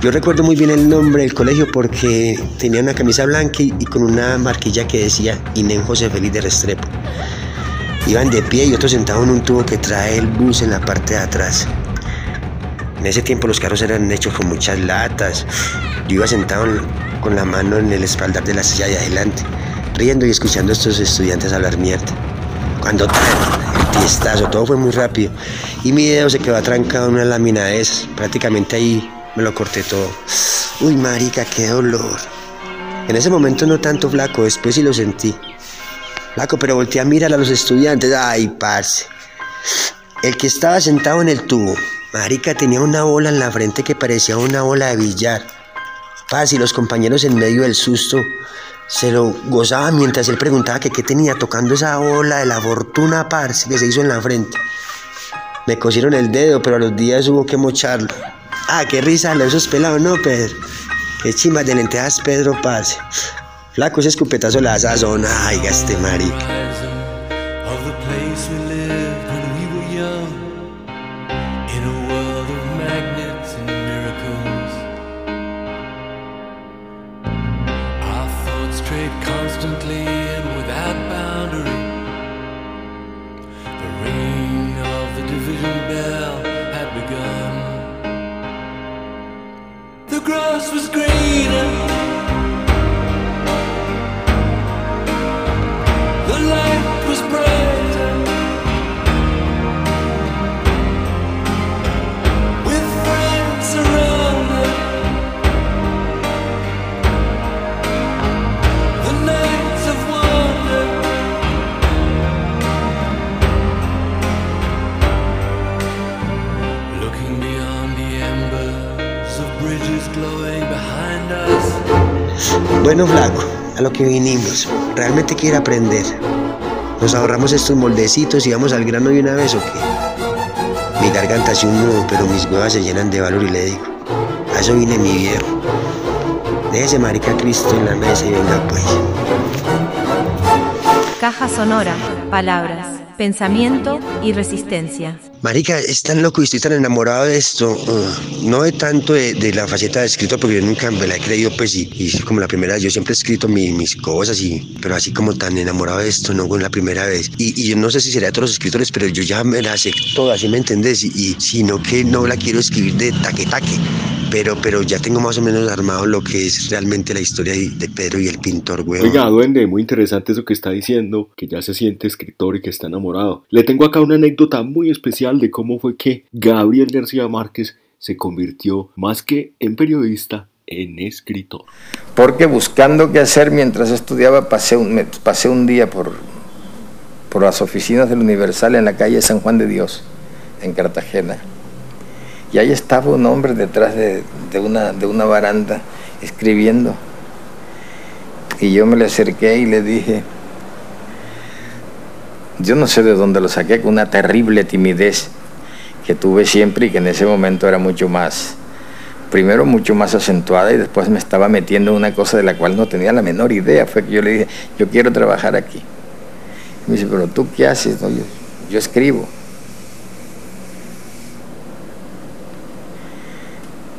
Yo recuerdo muy bien el nombre del colegio porque tenía una camisa blanca y, con una marquilla que decía Inén José Félix de Restrepo. Iban de pie y otros sentados en un tubo que trae el bus en la parte de atrás. En ese tiempo los carros eran hechos con muchas latas. Yo iba sentado en, con la mano en el espaldar de la silla de adelante, riendo y escuchando a estos estudiantes hablar mierda. Cuando el tiestazo, todo fue muy rápido. Y mi dedo se quedó atrancado en una lámina de esas. Prácticamente ahí me lo corté todo. Uy, marica, qué dolor. En ese momento no tanto flaco, después sí lo sentí. Flaco, pero volteé a mirar a los estudiantes. Ay, parce. El que estaba sentado en el tubo, marica, tenía una bola en la frente que parecía una bola de billar. Parce, y los compañeros en medio del susto se lo gozaban mientras él preguntaba que qué tenía tocando esa bola de la fortuna, parce, que se hizo en la frente. Me cosieron el dedo, pero a los días hubo que mocharlo. Ah, qué risa de esos pelados, ¿no, Pedro? Qué chimas de lentejas, Pedro, parce. Flaco, ese escupetazo la sazona. Ay, este marica. Bueno, flaco, a lo que vinimos. Realmente quiere aprender. Nos ahorramos estos moldecitos y vamos al grano de una vez o qué. Mi garganta hace un nudo, pero mis huevas se llenan de valor y le digo, a eso vine mi viejo. Déjese marica Cristo en la mesa y venga pues. Caja sonora, palabras, pensamiento y resistencia. Marica, es tan loco y estoy tan enamorado de esto. uh, no de tanto de, de la faceta de escritor, porque yo nunca me la he creído, pues, y, y como la primera vez. Yo siempre he escrito mi- mis cosas, y, pero así como tan enamorado de esto, no fue la primera vez. Y, y yo no sé si será de todos los escritores, pero yo ya me la sé toda, ¿sí me entendés? Y, y sino que no la quiero escribir de taque-taque. Pero, pero ya tengo más o menos armado lo que es realmente la historia de, Pedro y el pintor, weón. Oiga, duende, muy interesante eso que está diciendo, que ya se siente escritor y que está enamorado. Le tengo acá una anécdota muy especial de cómo fue que Gabriel García Márquez se convirtió más que en periodista, en escritor. Porque buscando qué hacer mientras estudiaba, pasé un, me- pasé un día por, por las oficinas del Universal en la calle San Juan de Dios, en Cartagena. Y ahí estaba un hombre detrás de, de una, de una baranda escribiendo. Y yo me le acerqué y le dije, yo no sé de dónde lo saqué, con una terrible timidez que tuve siempre y que en ese momento era mucho más, primero mucho más acentuada y después me estaba metiendo en una cosa de la cual no tenía la menor idea. Fue que yo le dije, yo quiero trabajar aquí. Me dice, pero tú qué haces? No, yo, yo escribo.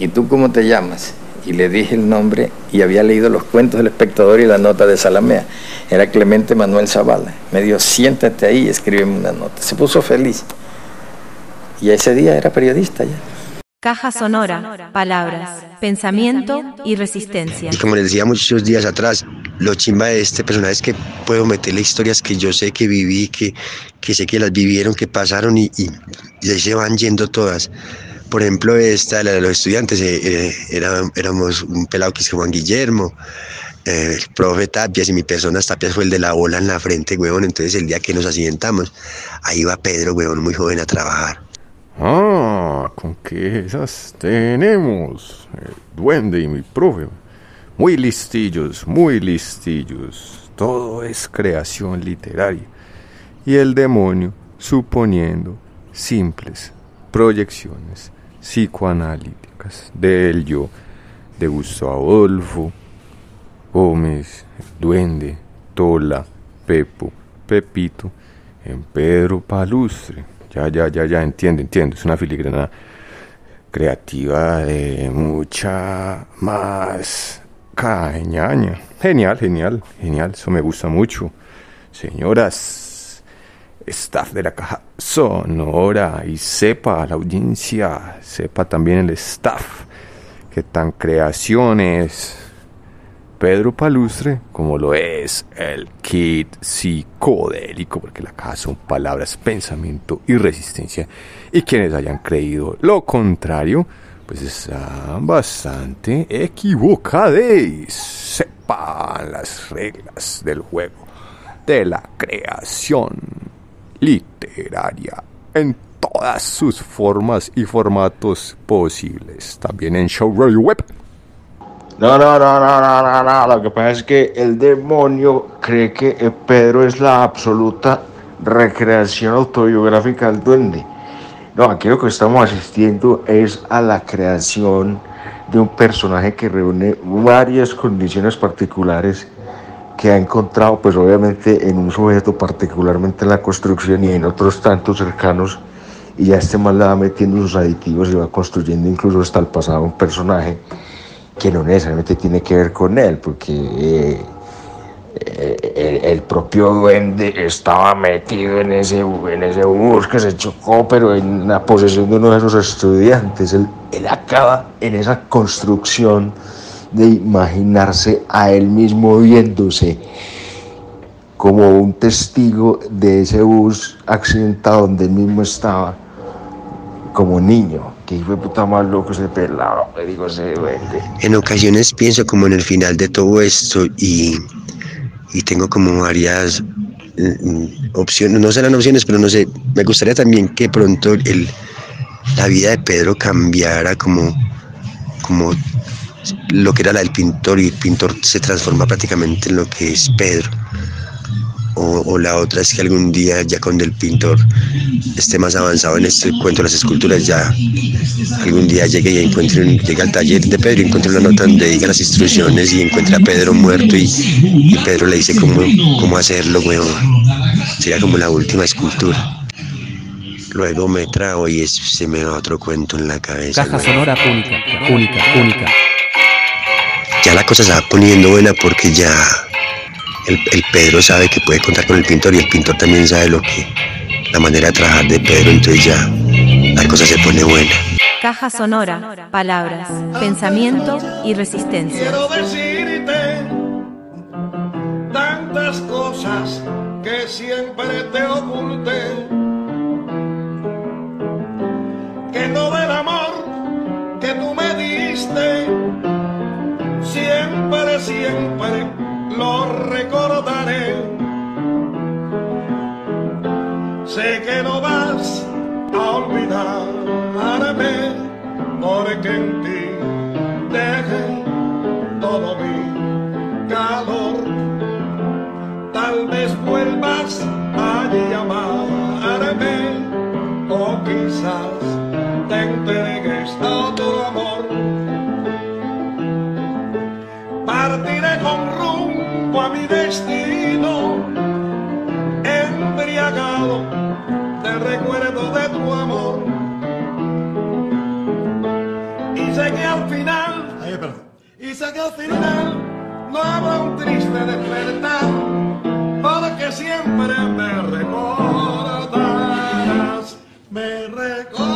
¿Y tú cómo te llamas? Y le dije el nombre y había leído los cuentos del espectador y la nota de Salamea. Era Clemente Manuel Zavala. Me dijo, siéntate ahí y escríbeme una nota. Se puso feliz. Y ese día era periodista ya. Caja sonora, palabras, pensamiento y resistencia. Y como les decía muchos días atrás, lo chimba de este personaje es que puedo meterle historias que yo sé que viví, que, que sé que las vivieron, que pasaron y, y, y ahí se van yendo todas. Por ejemplo, esta, la de los estudiantes, eh, eh, era- éramos un pelado que es Juan Guillermo, eh, el profe Tapias y mi persona Tapias fue el de la bola en la frente, huevón. Entonces el día que nos accidentamos, ahí va Pedro, huevón, muy joven a trabajar. Ah, con que esas tenemos. El duende y mi profe. Muy listillos, muy listillos. Todo es creación literaria. Y el demonio suponiendo simples proyecciones psicoanalíticas del yo de Gustavo Adolfo, Gómez, Duende, Tola, Pepo, Pepito, en Pedro Palustre. Ya, ya, ya, ya, entiendo, entiendo. Es una filigrana creativa de mucha más cañaña. Genial, genial, genial. Eso me gusta mucho. Señoras, staff de la caja sonora y sepa la audiencia, sepa también el staff que tan creaciones Pedro Palustre, como lo es el kit psicodélico, porque la caja son palabras, pensamiento y resistencia. Y quienes hayan creído lo contrario, pues están bastante equivocados. Sepan las reglas del juego de la creación literaria en todas sus formas y formatos posibles. También en Show Web. No, no, no, no, no, no, no. Lo que pasa es que el demonio cree que eh, Pedro es la absoluta recreación autobiográfica del duende. No, aquí lo que estamos asistiendo es a la creación de un personaje que reúne varias condiciones particulares que ha encontrado, pues obviamente en un sujeto, particularmente en la construcción y en otros tantos cercanos, y ya este mal le va metiendo sus aditivos y va construyendo incluso hasta el pasado un personaje que no necesariamente tiene que ver con él, porque eh, eh, el, el propio duende estaba metido en ese, en ese bus que se chocó, pero en la posesión de uno de esos estudiantes. Él, él acaba en esa construcción de imaginarse a él mismo viéndose como un testigo de ese bus accidentado donde él mismo estaba como niño. Que fue puta más loco ese pelado, me digo, ese duende. En ocasiones pienso como en el final de todo esto y, y tengo como varias mm, opciones, no serán opciones, pero no sé, me gustaría también que pronto el, la vida de Pedro cambiara como, como lo que era la del pintor y el pintor se transforma prácticamente en lo que es Pedro. O, la otra es que algún día ya cuando el pintor esté más avanzado en este cuento de las esculturas ya algún día llegue y encuentre un- llegue al taller de Pedro y encuentre una nota donde diga las instrucciones y encuentre a Pedro muerto y, Pedro le dice cómo, cómo hacerlo, weón. Sería como la última escultura. Luego me trago y se me va otro cuento en la cabeza. Caja sonora única, única, única. Ya la cosa se va poniendo buena porque ya el, el Pedro sabe que puede contar con el pintor y el pintor también sabe lo que la manera de trabajar de Pedro, entonces ya la cosa se pone buena. Caja sonora, palabras, pensamiento y resistencia. Quiero decirte tantas cosas que siempre te oculté. Que todo el amor que tú me diste, siempre, siempre lo recordaré. Sé que no vas de tu amor. Y sé que al final, ay, perdón, y sé que al final no habrá un triste despertar, porque siempre me recordarás, me recordarás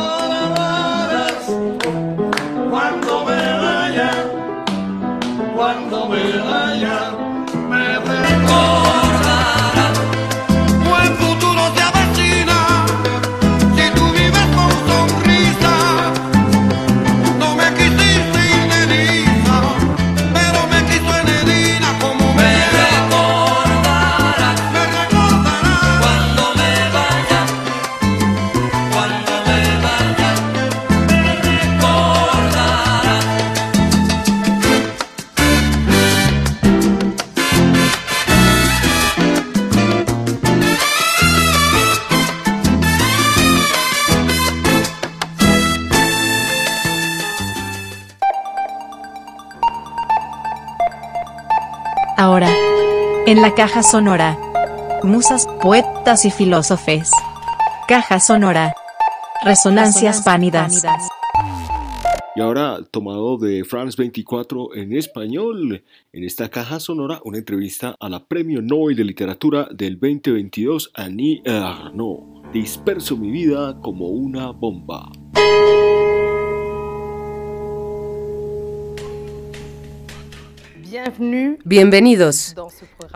en la caja sonora. Musas, poetas y filósofes. Caja sonora. Resonancias pánidas. Y ahora, tomado de France 24 en español, en esta caja sonora, una entrevista a la Premio Nobel de Literatura del 2022, Annie Ernaux. Disperso mi vida como una bomba. Bienvenidos.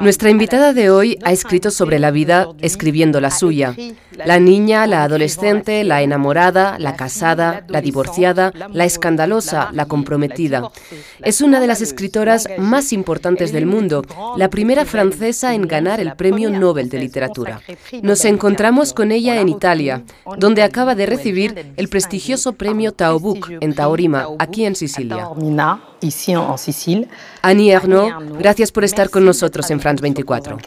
Nuestra invitada de hoy ha escrito sobre la vida escribiendo la suya. La niña, la adolescente, la enamorada, la casada, la divorciada, la escandalosa, la comprometida. Es una de las escritoras más importantes del mundo, la primera francesa en ganar el Premio Nobel de Literatura. Nos encontramos con ella en Italia, donde acaba de recibir el prestigioso premio Taubuk en Taorima, aquí en Sicilia. Ici en, Sicile. Annie Ernaux, gracias por estar con nosotros en France 24.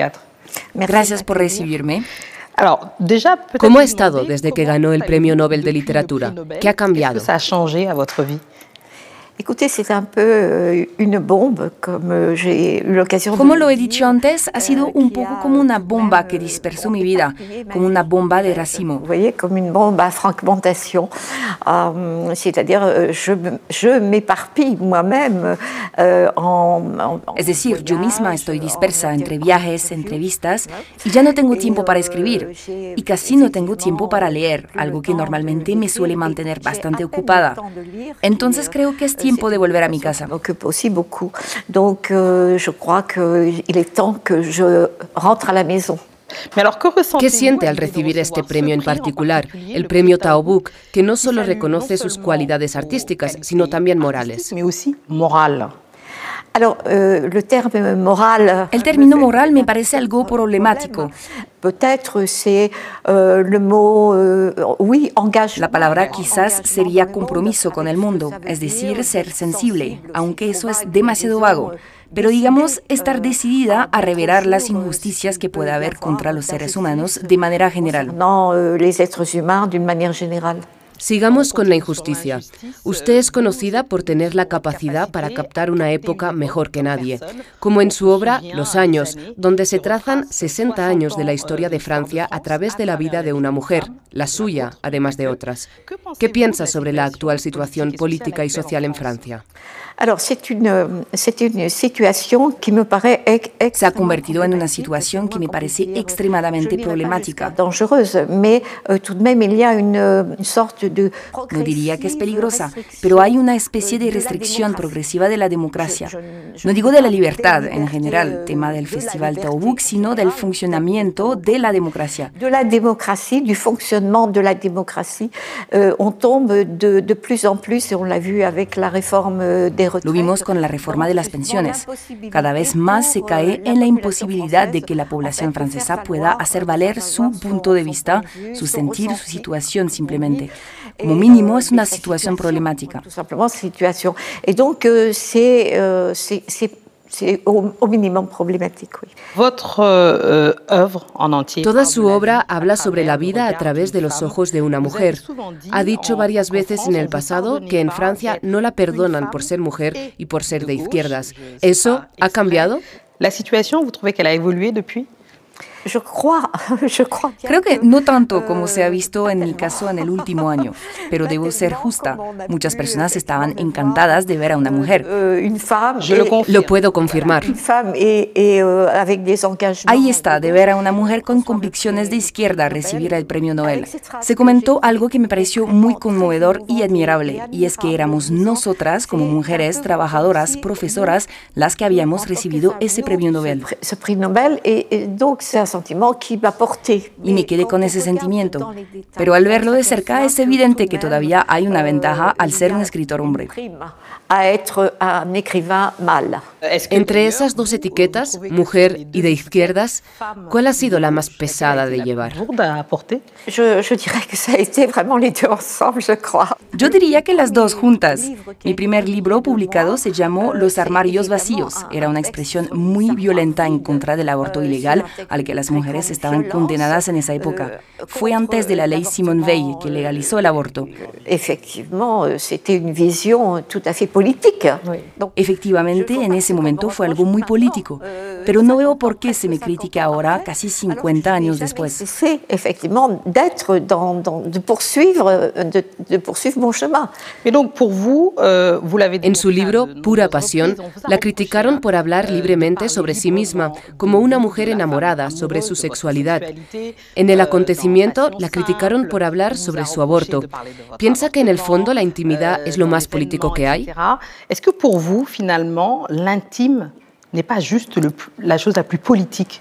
Gracias por recibirme. ¿Cómo ha estado desde que ganó el Premio Nobel de Literatura? ¿Qué ha cambiado? Écoutez, c'est un peu euh, une bombe, comme euh, j'ai eu l'occasion Como lo he dicho antes, ha sido un poco como una bomba que dispersó mi vida, como una bomba de racimo. Vous voyez, comme une bombe à fragmentation. Euh, C'est-à-dire, euh, je, je m'éparpille moi-même euh, en, Es decir, yo misma estoy dispersa entre viajes, entrevistas, y ya no tengo tiempo para escribir, y casi no tengo tiempo para leer, algo que normalmente me suele mantener bastante ocupada. Entonces creo que es tiempo de volver a mi casa. m'occupe aussi beaucoup. Donc, je crois qu'il est temps que je rentre à la maison. ¿Qué siente al recibir este premio en particular, el premio Taubuk, que no solo reconoce sus cualidades artísticas, sino también morales? El término moral me parece algo problemático. Peut-être c'est euh, le mot, euh. La palabra quizás sería compromiso con el mundo, es decir, ser sensible, aunque eso es demasiado vago. Pero digamos, estar decidida a revelar las injusticias que puede haber contra los seres humanos de manera general. Euh, les êtres humains d'une manière générale. Sigamos con la injusticia. Usted es conocida por tener la capacidad para captar una época mejor que nadie, como en su obra Los años, donde se trazan 60 años de la historia de Francia a través de la vida de una mujer, la suya, además de otras. ¿Qué piensa sobre la actual situación política y social en Francia? Se ha convertido en una situación que me parece extremadamente problemática. Euh, y euh. No diría que es peligrosa, pero hay una especie de restricción progresiva de la democracia. No digo de la libertad en general, tema del Festival Taubuk, sino del funcionamiento de la democracia. de la démocratie, du fonctionnement de la démocratie. Euh, on tombe de, de plus en plus, et on l'a vu avec la réforme euh, des retraites. Lo vimos con la reforma de las pensiones. Cada vez más se cae en la imposibilidad de que la población francesa pueda hacer valer su punto de vista, su sentir, su situación simplemente. Como mínimo es una situación problemática. Tout simplement, situation. Et donc, euh, c'est euh, c'est- c'est- c'est au, au minimum problématique, oui. Votre euh, œuvre en entier. Toda su obra habla sobre la vida a través de los ojos de una mujer. Ha dicho varias veces en el pasado que en Francia no la perdonan por ser mujer y por ser de izquierdas. ¿Eso ha cambiado? La situation, vous trouvez qu'elle a évolué depuis Creo que no tanto como se ha visto en mi caso en el último año, pero debo ser justa. Muchas personas estaban encantadas de ver a una mujer. confirme. Lo puedo confirmar. euh. Ahí está, de ver a una mujer con convicciones de izquierda recibir el premio Nobel. Se comentó algo que me pareció muy conmovedor y admirable, y es que éramos nosotras, como mujeres, trabajadoras, profesoras, las que habíamos recibido ese premio Nobel. Y me quedé con ese sentimiento. Pero al verlo de cerca es evidente que todavía hay una ventaja al ser un escritor hombre. À être un écrivain mâle. Entre esas dos etiquetas, mujer y de izquierdas, ¿cuál ha sido la más pesada de llevar? a. Yo diría que las dos juntas. Mi primer libro publicado se llamó Los armarios vacíos. Era una expresión muy violenta en contra del aborto ilegal al que las mujeres estaban condenadas en esa época. Fue antes de la ley Simone Veil que legalizó el aborto. Effectivement, euh, c'était une vision tout à fait politique. Donc, Efectivamente, en ese momento fue algo muy político, pero no veo por qué se me critica ahora, casi 50 años después. euh, euh, En su libro Pura Pasión, la criticaron por hablar libremente sobre sí misma, como una mujer enamorada, sobre su sexualidad. En el acontecimiento, la criticaron por hablar sobre su aborto. ¿Piensa que en el fondo la intimidad es lo más político que hay? Est-ce que pour vous, finalement, l'intime n'est pas juste le la chose la plus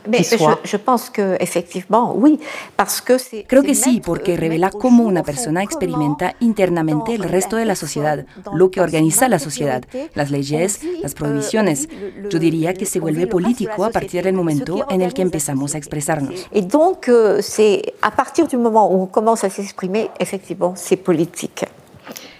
Mais je, soit? je pense que effectivement, oui, parce que c'est. Creo que sí, porque revela cómo una persona experimenta internamente el resto de la sociedad, lo que organiza la sociedad, las leyes, las prohibiciones. Yo diría que se vuelve político a partir del momento en el que empezamos a expresarnos. Et donc, euh, c'est à partir du moment où on commence à s'exprimer, effectivement, c'est politique.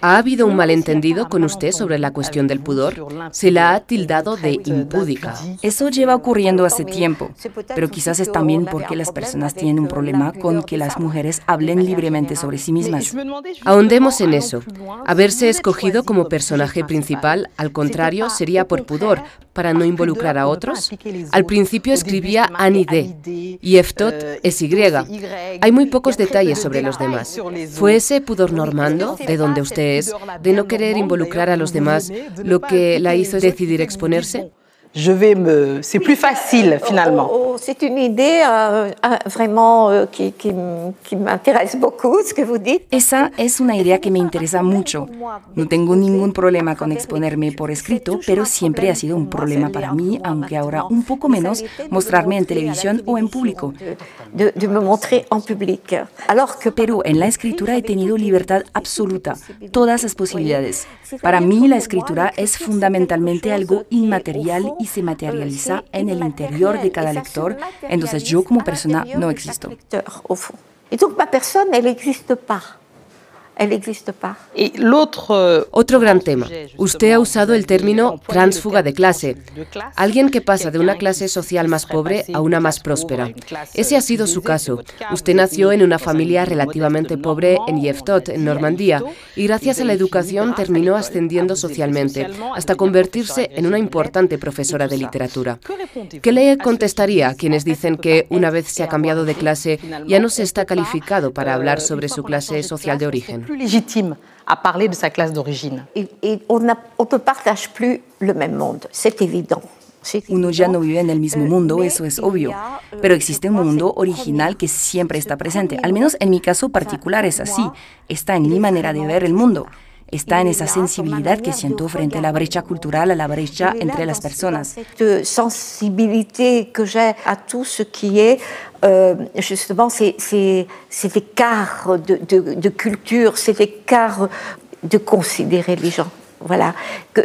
¿Ha habido un malentendido con usted sobre la cuestión del pudor? Se la ha tildado de impúdica. Eso lleva ocurriendo hace tiempo, pero quizás es también porque las personas tienen un problema con que las mujeres hablen libremente sobre sí mismas. Ahondemos en eso. Haberse escogido como personaje principal, al contrario, sería por pudor, para no involucrar a otros. Al principio escribía Annie D. y Eftot es Y. Hay muy pocos detalles sobre los demás. ¿Fue ese pudor normando, de donde usted de no querer involucrar a los demás, lo que la hizo decidir exponerse? Je vais me. C'est plus facile finalement. Oh, oh, c'est une idée euh, euh, vraiment euh, qui, qui qui m'intéresse beaucoup, ce que vous dites. Esa es una idea que me interesa mucho. No tengo ningún problema con exponerme por escrito, pero siempre ha sido un problema para mí, aunque ahora un poco menos, mostrarme en televisión o en público. De, de me montrer en public. Alors que Pero en la escritura he tenido libertad absoluta, todas las posibilidades. Para mí la escritura es fundamentalmente algo inmaterial y se materializa en el interior de cada lector, entonces yo como persona no existo. Et donc ma personne, elle n'existe pas. L'autre. euh, Otro gran tema. Usted ha usado el término transfuga de clase. Alguien que pasa de una clase social más pobre a una más próspera. Ese ha sido su caso. Usted nació en una familia relativamente pobre en Yeftot, en Normandía, y gracias a la educación terminó ascendiendo socialmente, hasta convertirse en una importante profesora de literatura. ¿Qué le contestaría a quienes dicen que una vez se ha cambiado de clase ya no se está calificado para hablar sobre su clase social de origen? Plus légitime à parler de sa classe d'origine. Et, et on ne partage plus le même monde, c'est évident. C'est Uno ya no vive en el mismo mundo, eso es obvio, pero existe un mundo original que siempre está presente. Al menos en mi caso particular es así. Está en mi manera de ver el mundo. Está cultural, sensibilité que j'ai à tout ce qui est euh, justement cet écart de culture, cet écart de considérer les gens. Voilà.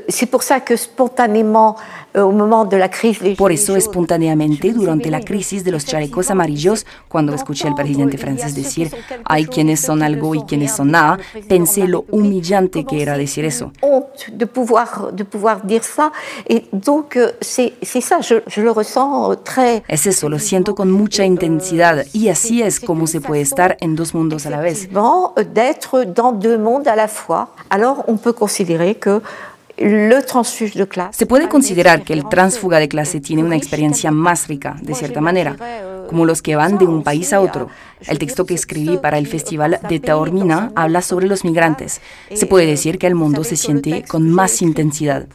C'est pour ça que spontanément, euh, au moment de la crise des Por eso, espontáneamente, durante la crisis de los chalecos amarillos, cuando escuché al presidente francés decir, hay quienes son algo y quienes son nada, pensé lo humillante que era decir eso. honte de pouvoir, de pouvoir dire ça. Et donc, euh, c'est ça, je, je le ressens euh, très... Es eso, lo siento con mucha intensidad y así es como se puede estar en dos mundos a la vez. d'être dans deux mondes à la fois. Alors, on peut considérer que classe... Se puede considerar que el transfuga de clase tiene una experiencia más rica, de cierta manera, como los que van de un país a otro. El texto que escribí para el Festival de Taormina habla sobre los migrantes. Se puede decir que el mundo se siente con más intensidad.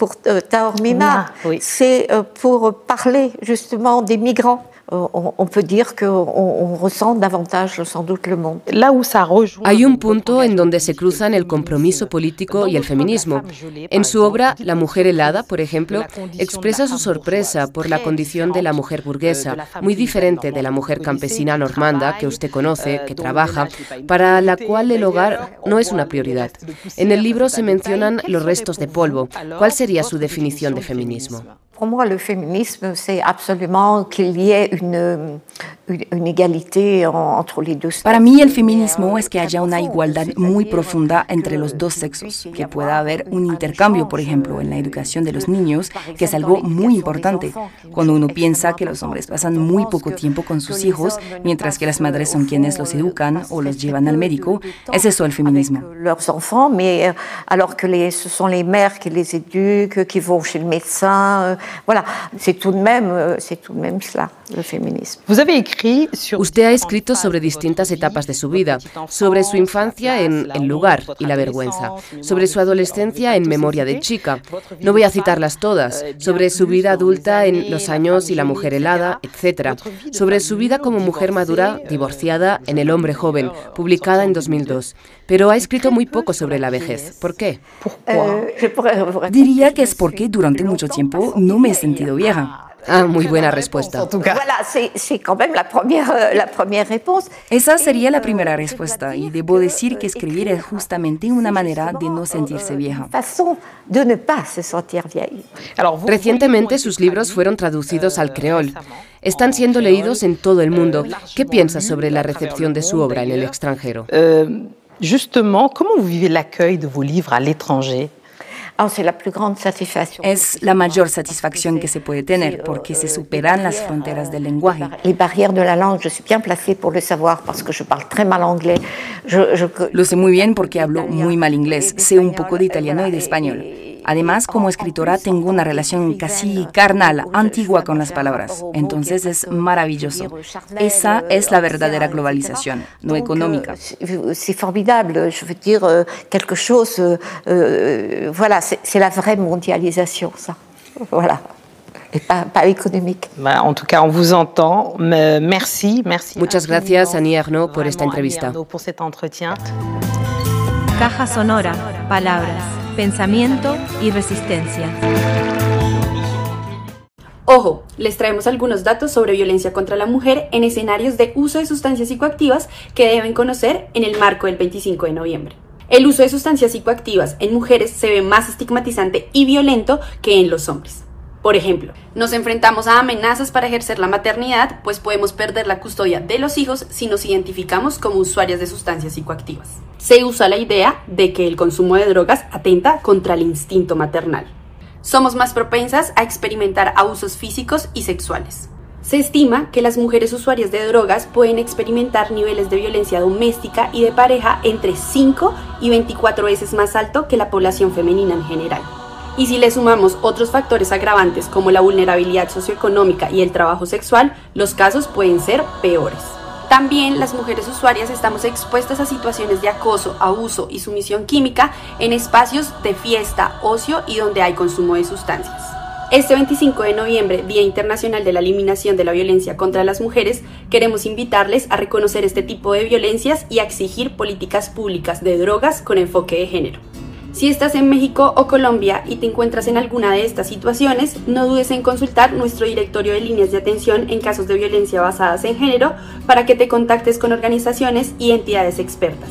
pour, euh, Taormina, c'est euh, pour parler justement des migrants. Euh, on, peut dire qu'on ressent davantage sans doute le monde. Là où ça rejoint. Hay un punto en donde se cruzan el compromiso político y el feminismo. En su obra La mujer helada, por ejemplo, expresa su sorpresa por la condición de la mujer burguesa, muy diferente de la mujer campesina normanda que usted conoce, que trabaja, para la cual el hogar no es una prioridad. En el libro se mencionan los restos de polvo. ¿Cuál sería su definición de feminismo? Pour moi, le féminisme, c'est absolument qu'il y ait une, entre les deux. Para mí el feminismo es que haya una igualdad muy profunda entre los dos sexos, que pueda haber un intercambio, por ejemplo, en la educación de los niños, que es algo muy importante. Cuando uno piensa que los hombres pasan muy poco tiempo con sus hijos, mientras que las madres son quienes los educan o los llevan al médico, es eso el feminismo. leurs enfants, mais euh, alors que les, ce sont les mères qui les éduquent, qui vont chez le médecin. Voilà, c'est tout de même, euh, c'est tout de même cela, le féminisme. Vous avez écrit sur. Usted ha escrito sobre distintas etapas de su vida, sobre su infancia en El lugar y la vergüenza, sobre su adolescencia en Memoria de chica. No voy a citarlas todas, sobre su vida adulta en Los años y la mujer helada, etc. Sobre su vida como mujer madura, divorciada, en El hombre joven, publicada en 2002. Pero ha escrito muy poco sobre la vejez. ¿Por qué? Diría que es porque durante mucho tiempo no me he sentido vieja. Ah, muy buena respuesta. Euh. Esa sería la primera respuesta y debo decir que escribir es justamente una manera de no sentirse vieja. Recientemente sus libros fueron traducidos al creol. Están siendo leídos en todo el mundo. ¿Qué piensa sobre la recepción de su obra en el extranjero? Justement, comment vous vivez l'accueil de vos livres à l'étranger? Es la mayor satisfacción que se puede tener porque se superan las fronteras del lenguaje. Lo sé muy bien porque hablo muy mal inglés, sé un poco de italiano y de español. Además, como escritora tengo una relación casi carnal, antigua con las palabras. Entonces es maravilloso. Esa es la verdadera globalización, no económica. c'est- c'est formidable. Je veux dire, euh, quelque chose. euh, euh, voilà, c'est la vraie mondialisation, ça. Voilà. Et pas, pas économique. Bah, En tout cas, on vous entend. Merci, merci. Muchas gracias, Annie Arnaud, por esta entrevista. Arnaud, pour cet entretien. Caja sonora, palabras, pensamiento y resistencia. Ojo, les traemos algunos datos sobre violencia contra la mujer en escenarios de uso de sustancias psicoactivas que deben conocer en el marco del 25 de noviembre. El uso de sustancias psicoactivas en mujeres se ve más estigmatizante y violento que en los hombres. Por ejemplo, nos enfrentamos a amenazas para ejercer la maternidad, pues podemos perder la custodia de los hijos si nos identificamos como usuarias de sustancias psicoactivas. Se usa la idea de que el consumo de drogas atenta contra el instinto maternal. Somos más propensas a experimentar abusos físicos y sexuales. Se estima que las mujeres usuarias de drogas pueden experimentar niveles de violencia doméstica y de pareja entre 5 y 24 veces más alto que la población femenina en general. Y si le sumamos otros factores agravantes como la vulnerabilidad socioeconómica y el trabajo sexual, los casos pueden ser peores. También las mujeres usuarias estamos expuestas a situaciones de acoso, abuso y sumisión química en espacios de fiesta, ocio y donde hay consumo de sustancias. Este 25 de noviembre, Día Internacional de la Eliminación de la Violencia contra las Mujeres, queremos invitarles a reconocer este tipo de violencias y a exigir políticas públicas de drogas con enfoque de género. Si estás en México o Colombia y te encuentras en alguna de estas situaciones, no dudes en consultar nuestro directorio de líneas de atención en casos de violencia basadas en género para que te contactes con organizaciones y entidades expertas.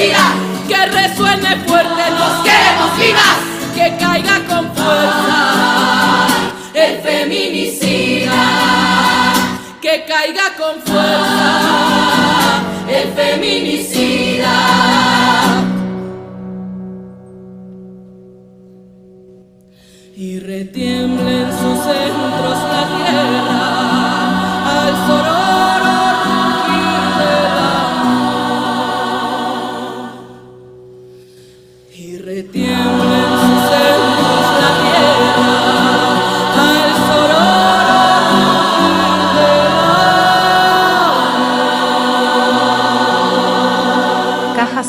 que resuene fuerte, nos queremos vivas, que caiga con fuerza el feminicida, que caiga con fuerza el feminicida. Y retiemblen sus centros la tierra.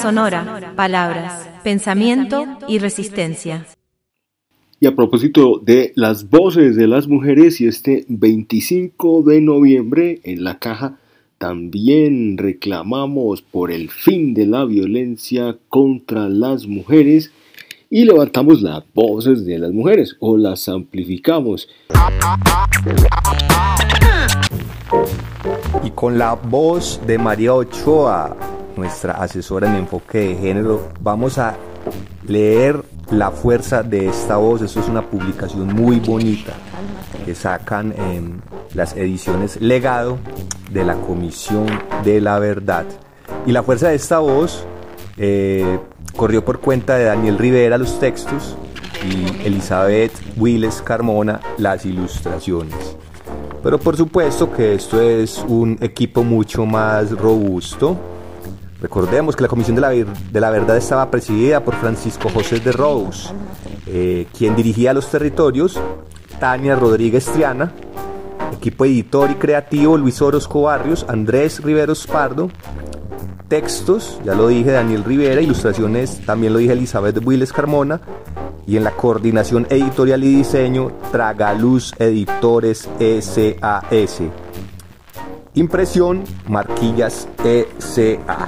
Sonora, palabras, pensamiento y resistencia. Y a propósito de las voces de las mujeres y este 25 de noviembre en la caja también reclamamos por el fin de la violencia contra las mujeres y levantamos las voces de las mujeres o las amplificamos. Y con la voz de María Ochoa, nuestra asesora en enfoque de género, vamos a leer la fuerza de esta voz. Esto es una publicación muy bonita que sacan en las ediciones Legado de la Comisión de la Verdad. Y la fuerza de esta voz eh, corrió por cuenta de Daniel Rivera los textos y Elizabeth Willes Carmona las ilustraciones. Pero por supuesto que esto es un equipo mucho más robusto. Recordemos que la Comisión de la, de la Verdad estaba presidida por Francisco José de Rose, eh, quien dirigía los territorios, Tania Rodríguez Triana, equipo editor y creativo Luis Orozco Barrios, Andrés Riveros Pardo, textos, ya lo dije, Daniel Rivera, ilustraciones, también lo dije, Elizabeth Willes Carmona, y en la coordinación editorial y diseño, Tragaluz Editores SAS. Impresión, Marquillas ECA.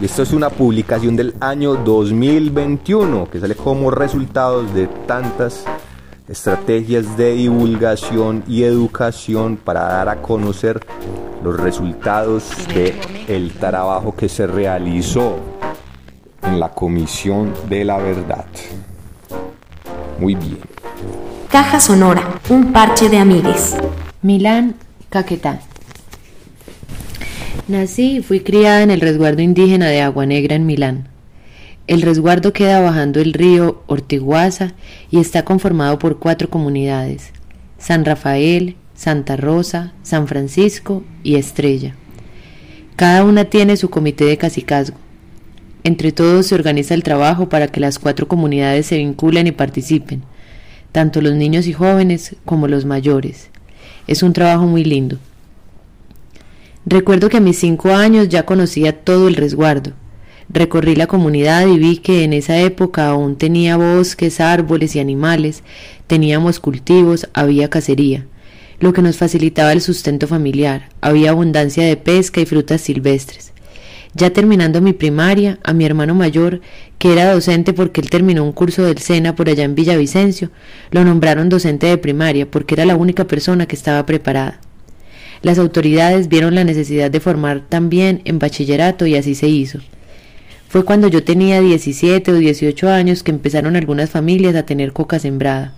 Y esto es una publicación del año 2021 que sale como resultado de tantas estrategias de divulgación y educación para dar a conocer los resultados de el trabajo que se realizó en la Comisión de la Verdad. Muy bien. Caja Sonora, un parche de amigues. Milán, Caquetá. Nací y fui criada en el resguardo indígena de Agua Negra en Milán. El resguardo queda bajando el río Ortiguaza y está conformado por cuatro comunidades: San Rafael, Santa Rosa, San Francisco y Estrella. Cada una tiene su comité de cacicazgo. Entre todos se organiza el trabajo para que las cuatro comunidades se vinculen y participen, tanto los niños y jóvenes como los mayores. Es un trabajo muy lindo. Recuerdo que a mis cinco años ya conocía todo el resguardo. Recorrí la comunidad y vi que en esa época aún tenía bosques, árboles y animales, teníamos cultivos, había cacería, lo que nos facilitaba el sustento familiar, había abundancia de pesca y frutas silvestres. Ya terminando mi primaria, a mi hermano mayor, que era docente porque él terminó un curso del SENA por allá en Villavicencio, lo nombraron docente de primaria porque era la única persona que estaba preparada. Las autoridades vieron la necesidad de formar también en bachillerato y así se hizo. Fue cuando yo tenía 17 o 18 años que empezaron algunas familias a tener coca sembrada.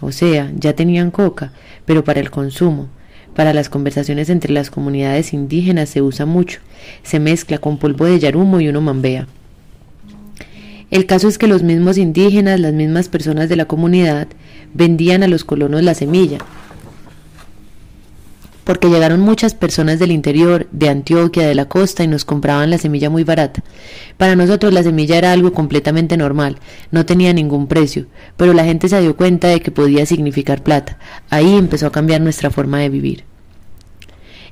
O sea, ya tenían coca, pero para el consumo. Para las conversaciones entre las comunidades indígenas se usa mucho. Se mezcla con polvo de yarumo y uno mambea. El caso es que los mismos indígenas, las mismas personas de la comunidad, vendían a los colonos la semilla, porque llegaron muchas personas del interior, de Antioquia, de la costa, y nos compraban la semilla muy barata. Para nosotros la semilla era algo completamente normal, no tenía ningún precio, pero la gente se dio cuenta de que podía significar plata. Ahí empezó a cambiar nuestra forma de vivir.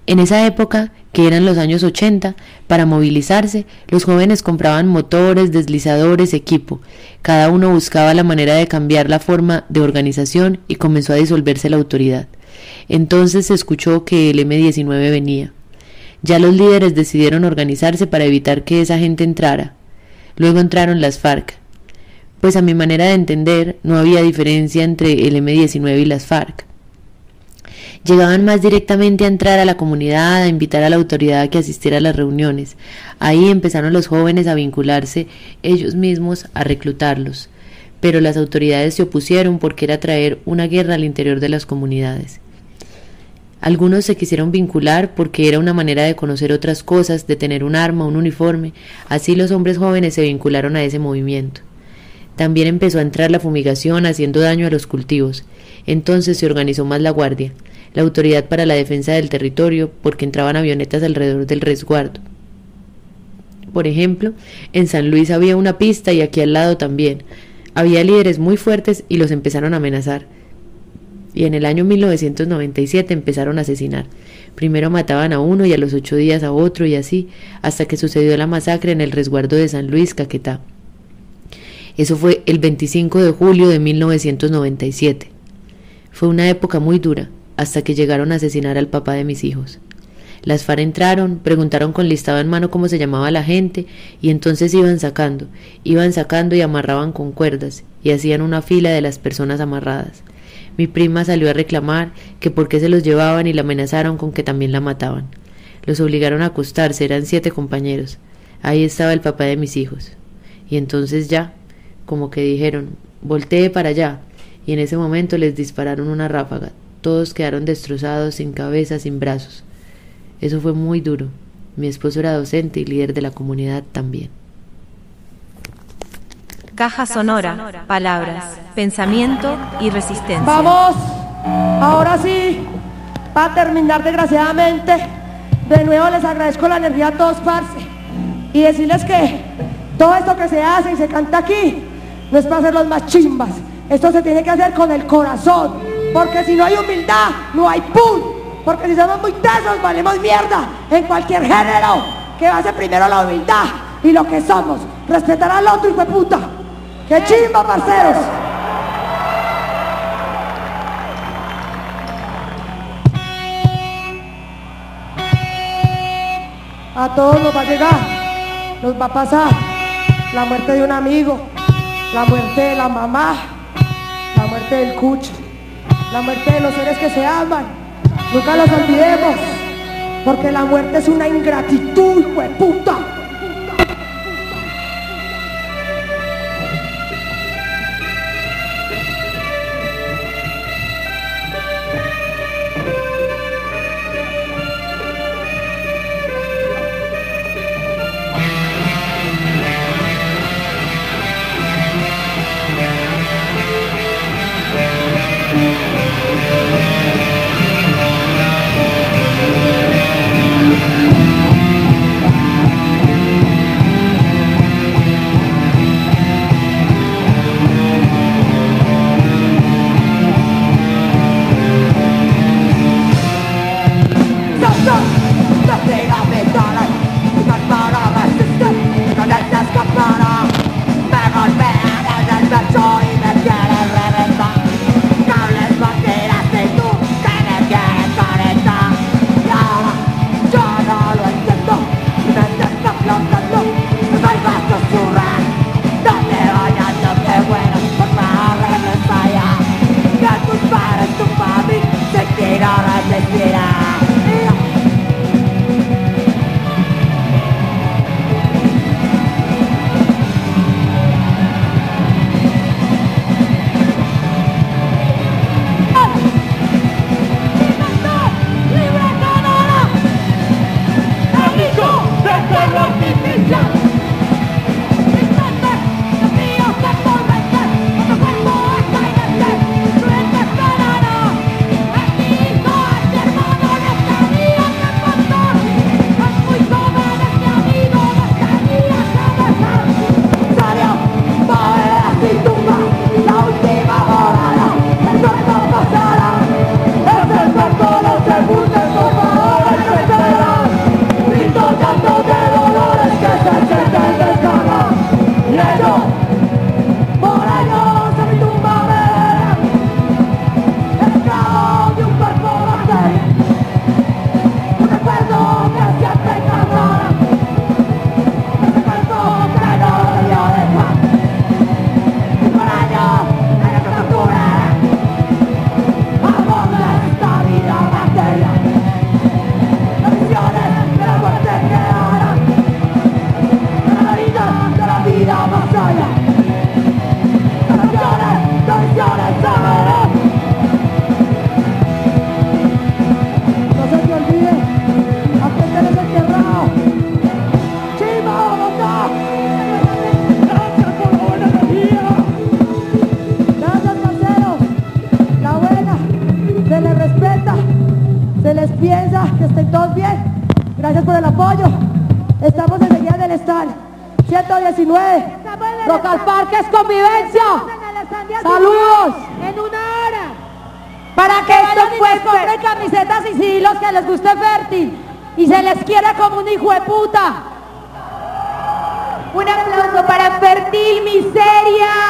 En esa época, que eran los años 80, para movilizarse, los jóvenes compraban motores, deslizadores, equipo. Cada uno buscaba la manera de cambiar la forma de organización y comenzó a disolverse la autoridad. Entonces se escuchó que el M-19 venía. Ya los líderes decidieron organizarse para evitar que esa gente entrara. Luego entraron las FARC. Pues a mi manera de entender, no había diferencia entre el M-19 y las FARC. Llegaban más directamente a entrar a la comunidad, a invitar a la autoridad a que asistiera a las reuniones. Ahí empezaron los jóvenes a vincularse ellos mismos, a reclutarlos. Pero las autoridades se opusieron porque era traer una guerra al interior de las comunidades. Algunos se quisieron vincular porque era una manera de conocer otras cosas, de tener un arma, un uniforme. Así los hombres jóvenes se vincularon a ese movimiento. También empezó a entrar la fumigación haciendo daño a los cultivos. Entonces se organizó más la Guardia, la Autoridad para la Defensa del Territorio, porque entraban avionetas alrededor del resguardo. Por ejemplo, en San Luis había una pista y aquí al lado también. Había líderes muy fuertes y los empezaron a amenazar. Y en el año 1997 empezaron a asesinar. Primero mataban a uno y a los ocho días a otro y así, hasta que sucedió la masacre en el resguardo de San Luis, Caquetá. Eso fue el 25 de julio de 1997. Fue una época muy dura, hasta que llegaron a asesinar al papá de mis hijos. Las FARC entraron, preguntaron con listado en mano cómo se llamaba la gente y entonces iban sacando, iban sacando y amarraban con cuerdas y hacían una fila de las personas amarradas. Mi prima salió a reclamar que por qué se los llevaban y la amenazaron con que también la mataban. Los obligaron a acostarse, eran siete compañeros. Ahí estaba el papá de mis hijos. Y entonces ya, como que dijeron, voltee para allá. Y en ese momento les dispararon una ráfaga. Todos quedaron destrozados, sin cabeza, sin brazos. Eso fue muy duro. Mi esposo era docente y líder de la comunidad también. Caja sonora, palabras, pensamiento y resistencia. Vamos, ahora sí, para terminar desgraciadamente, de nuevo les agradezco la energía a todos, parce, y decirles que todo esto que se hace y se canta aquí no es para los más chimbas, esto se tiene que hacer con el corazón, porque si no hay humildad, no hay pum. Porque si somos muy tesos, valemos mierda en cualquier género. Que va a ser primero la humildad y lo que somos. Respetar al otro, hijo de puta. ¡Qué chimba, parceros! A todos nos va a llegar, nos va a pasar la muerte de un amigo, la muerte de la mamá, la muerte del cucho, la muerte de los seres que se aman, Nunca los olvidemos, porque la muerte es una ingratitud, puta. Que les guste fértil y se les quiera como un hijo de puta. Un aplauso para Fértil Miseria.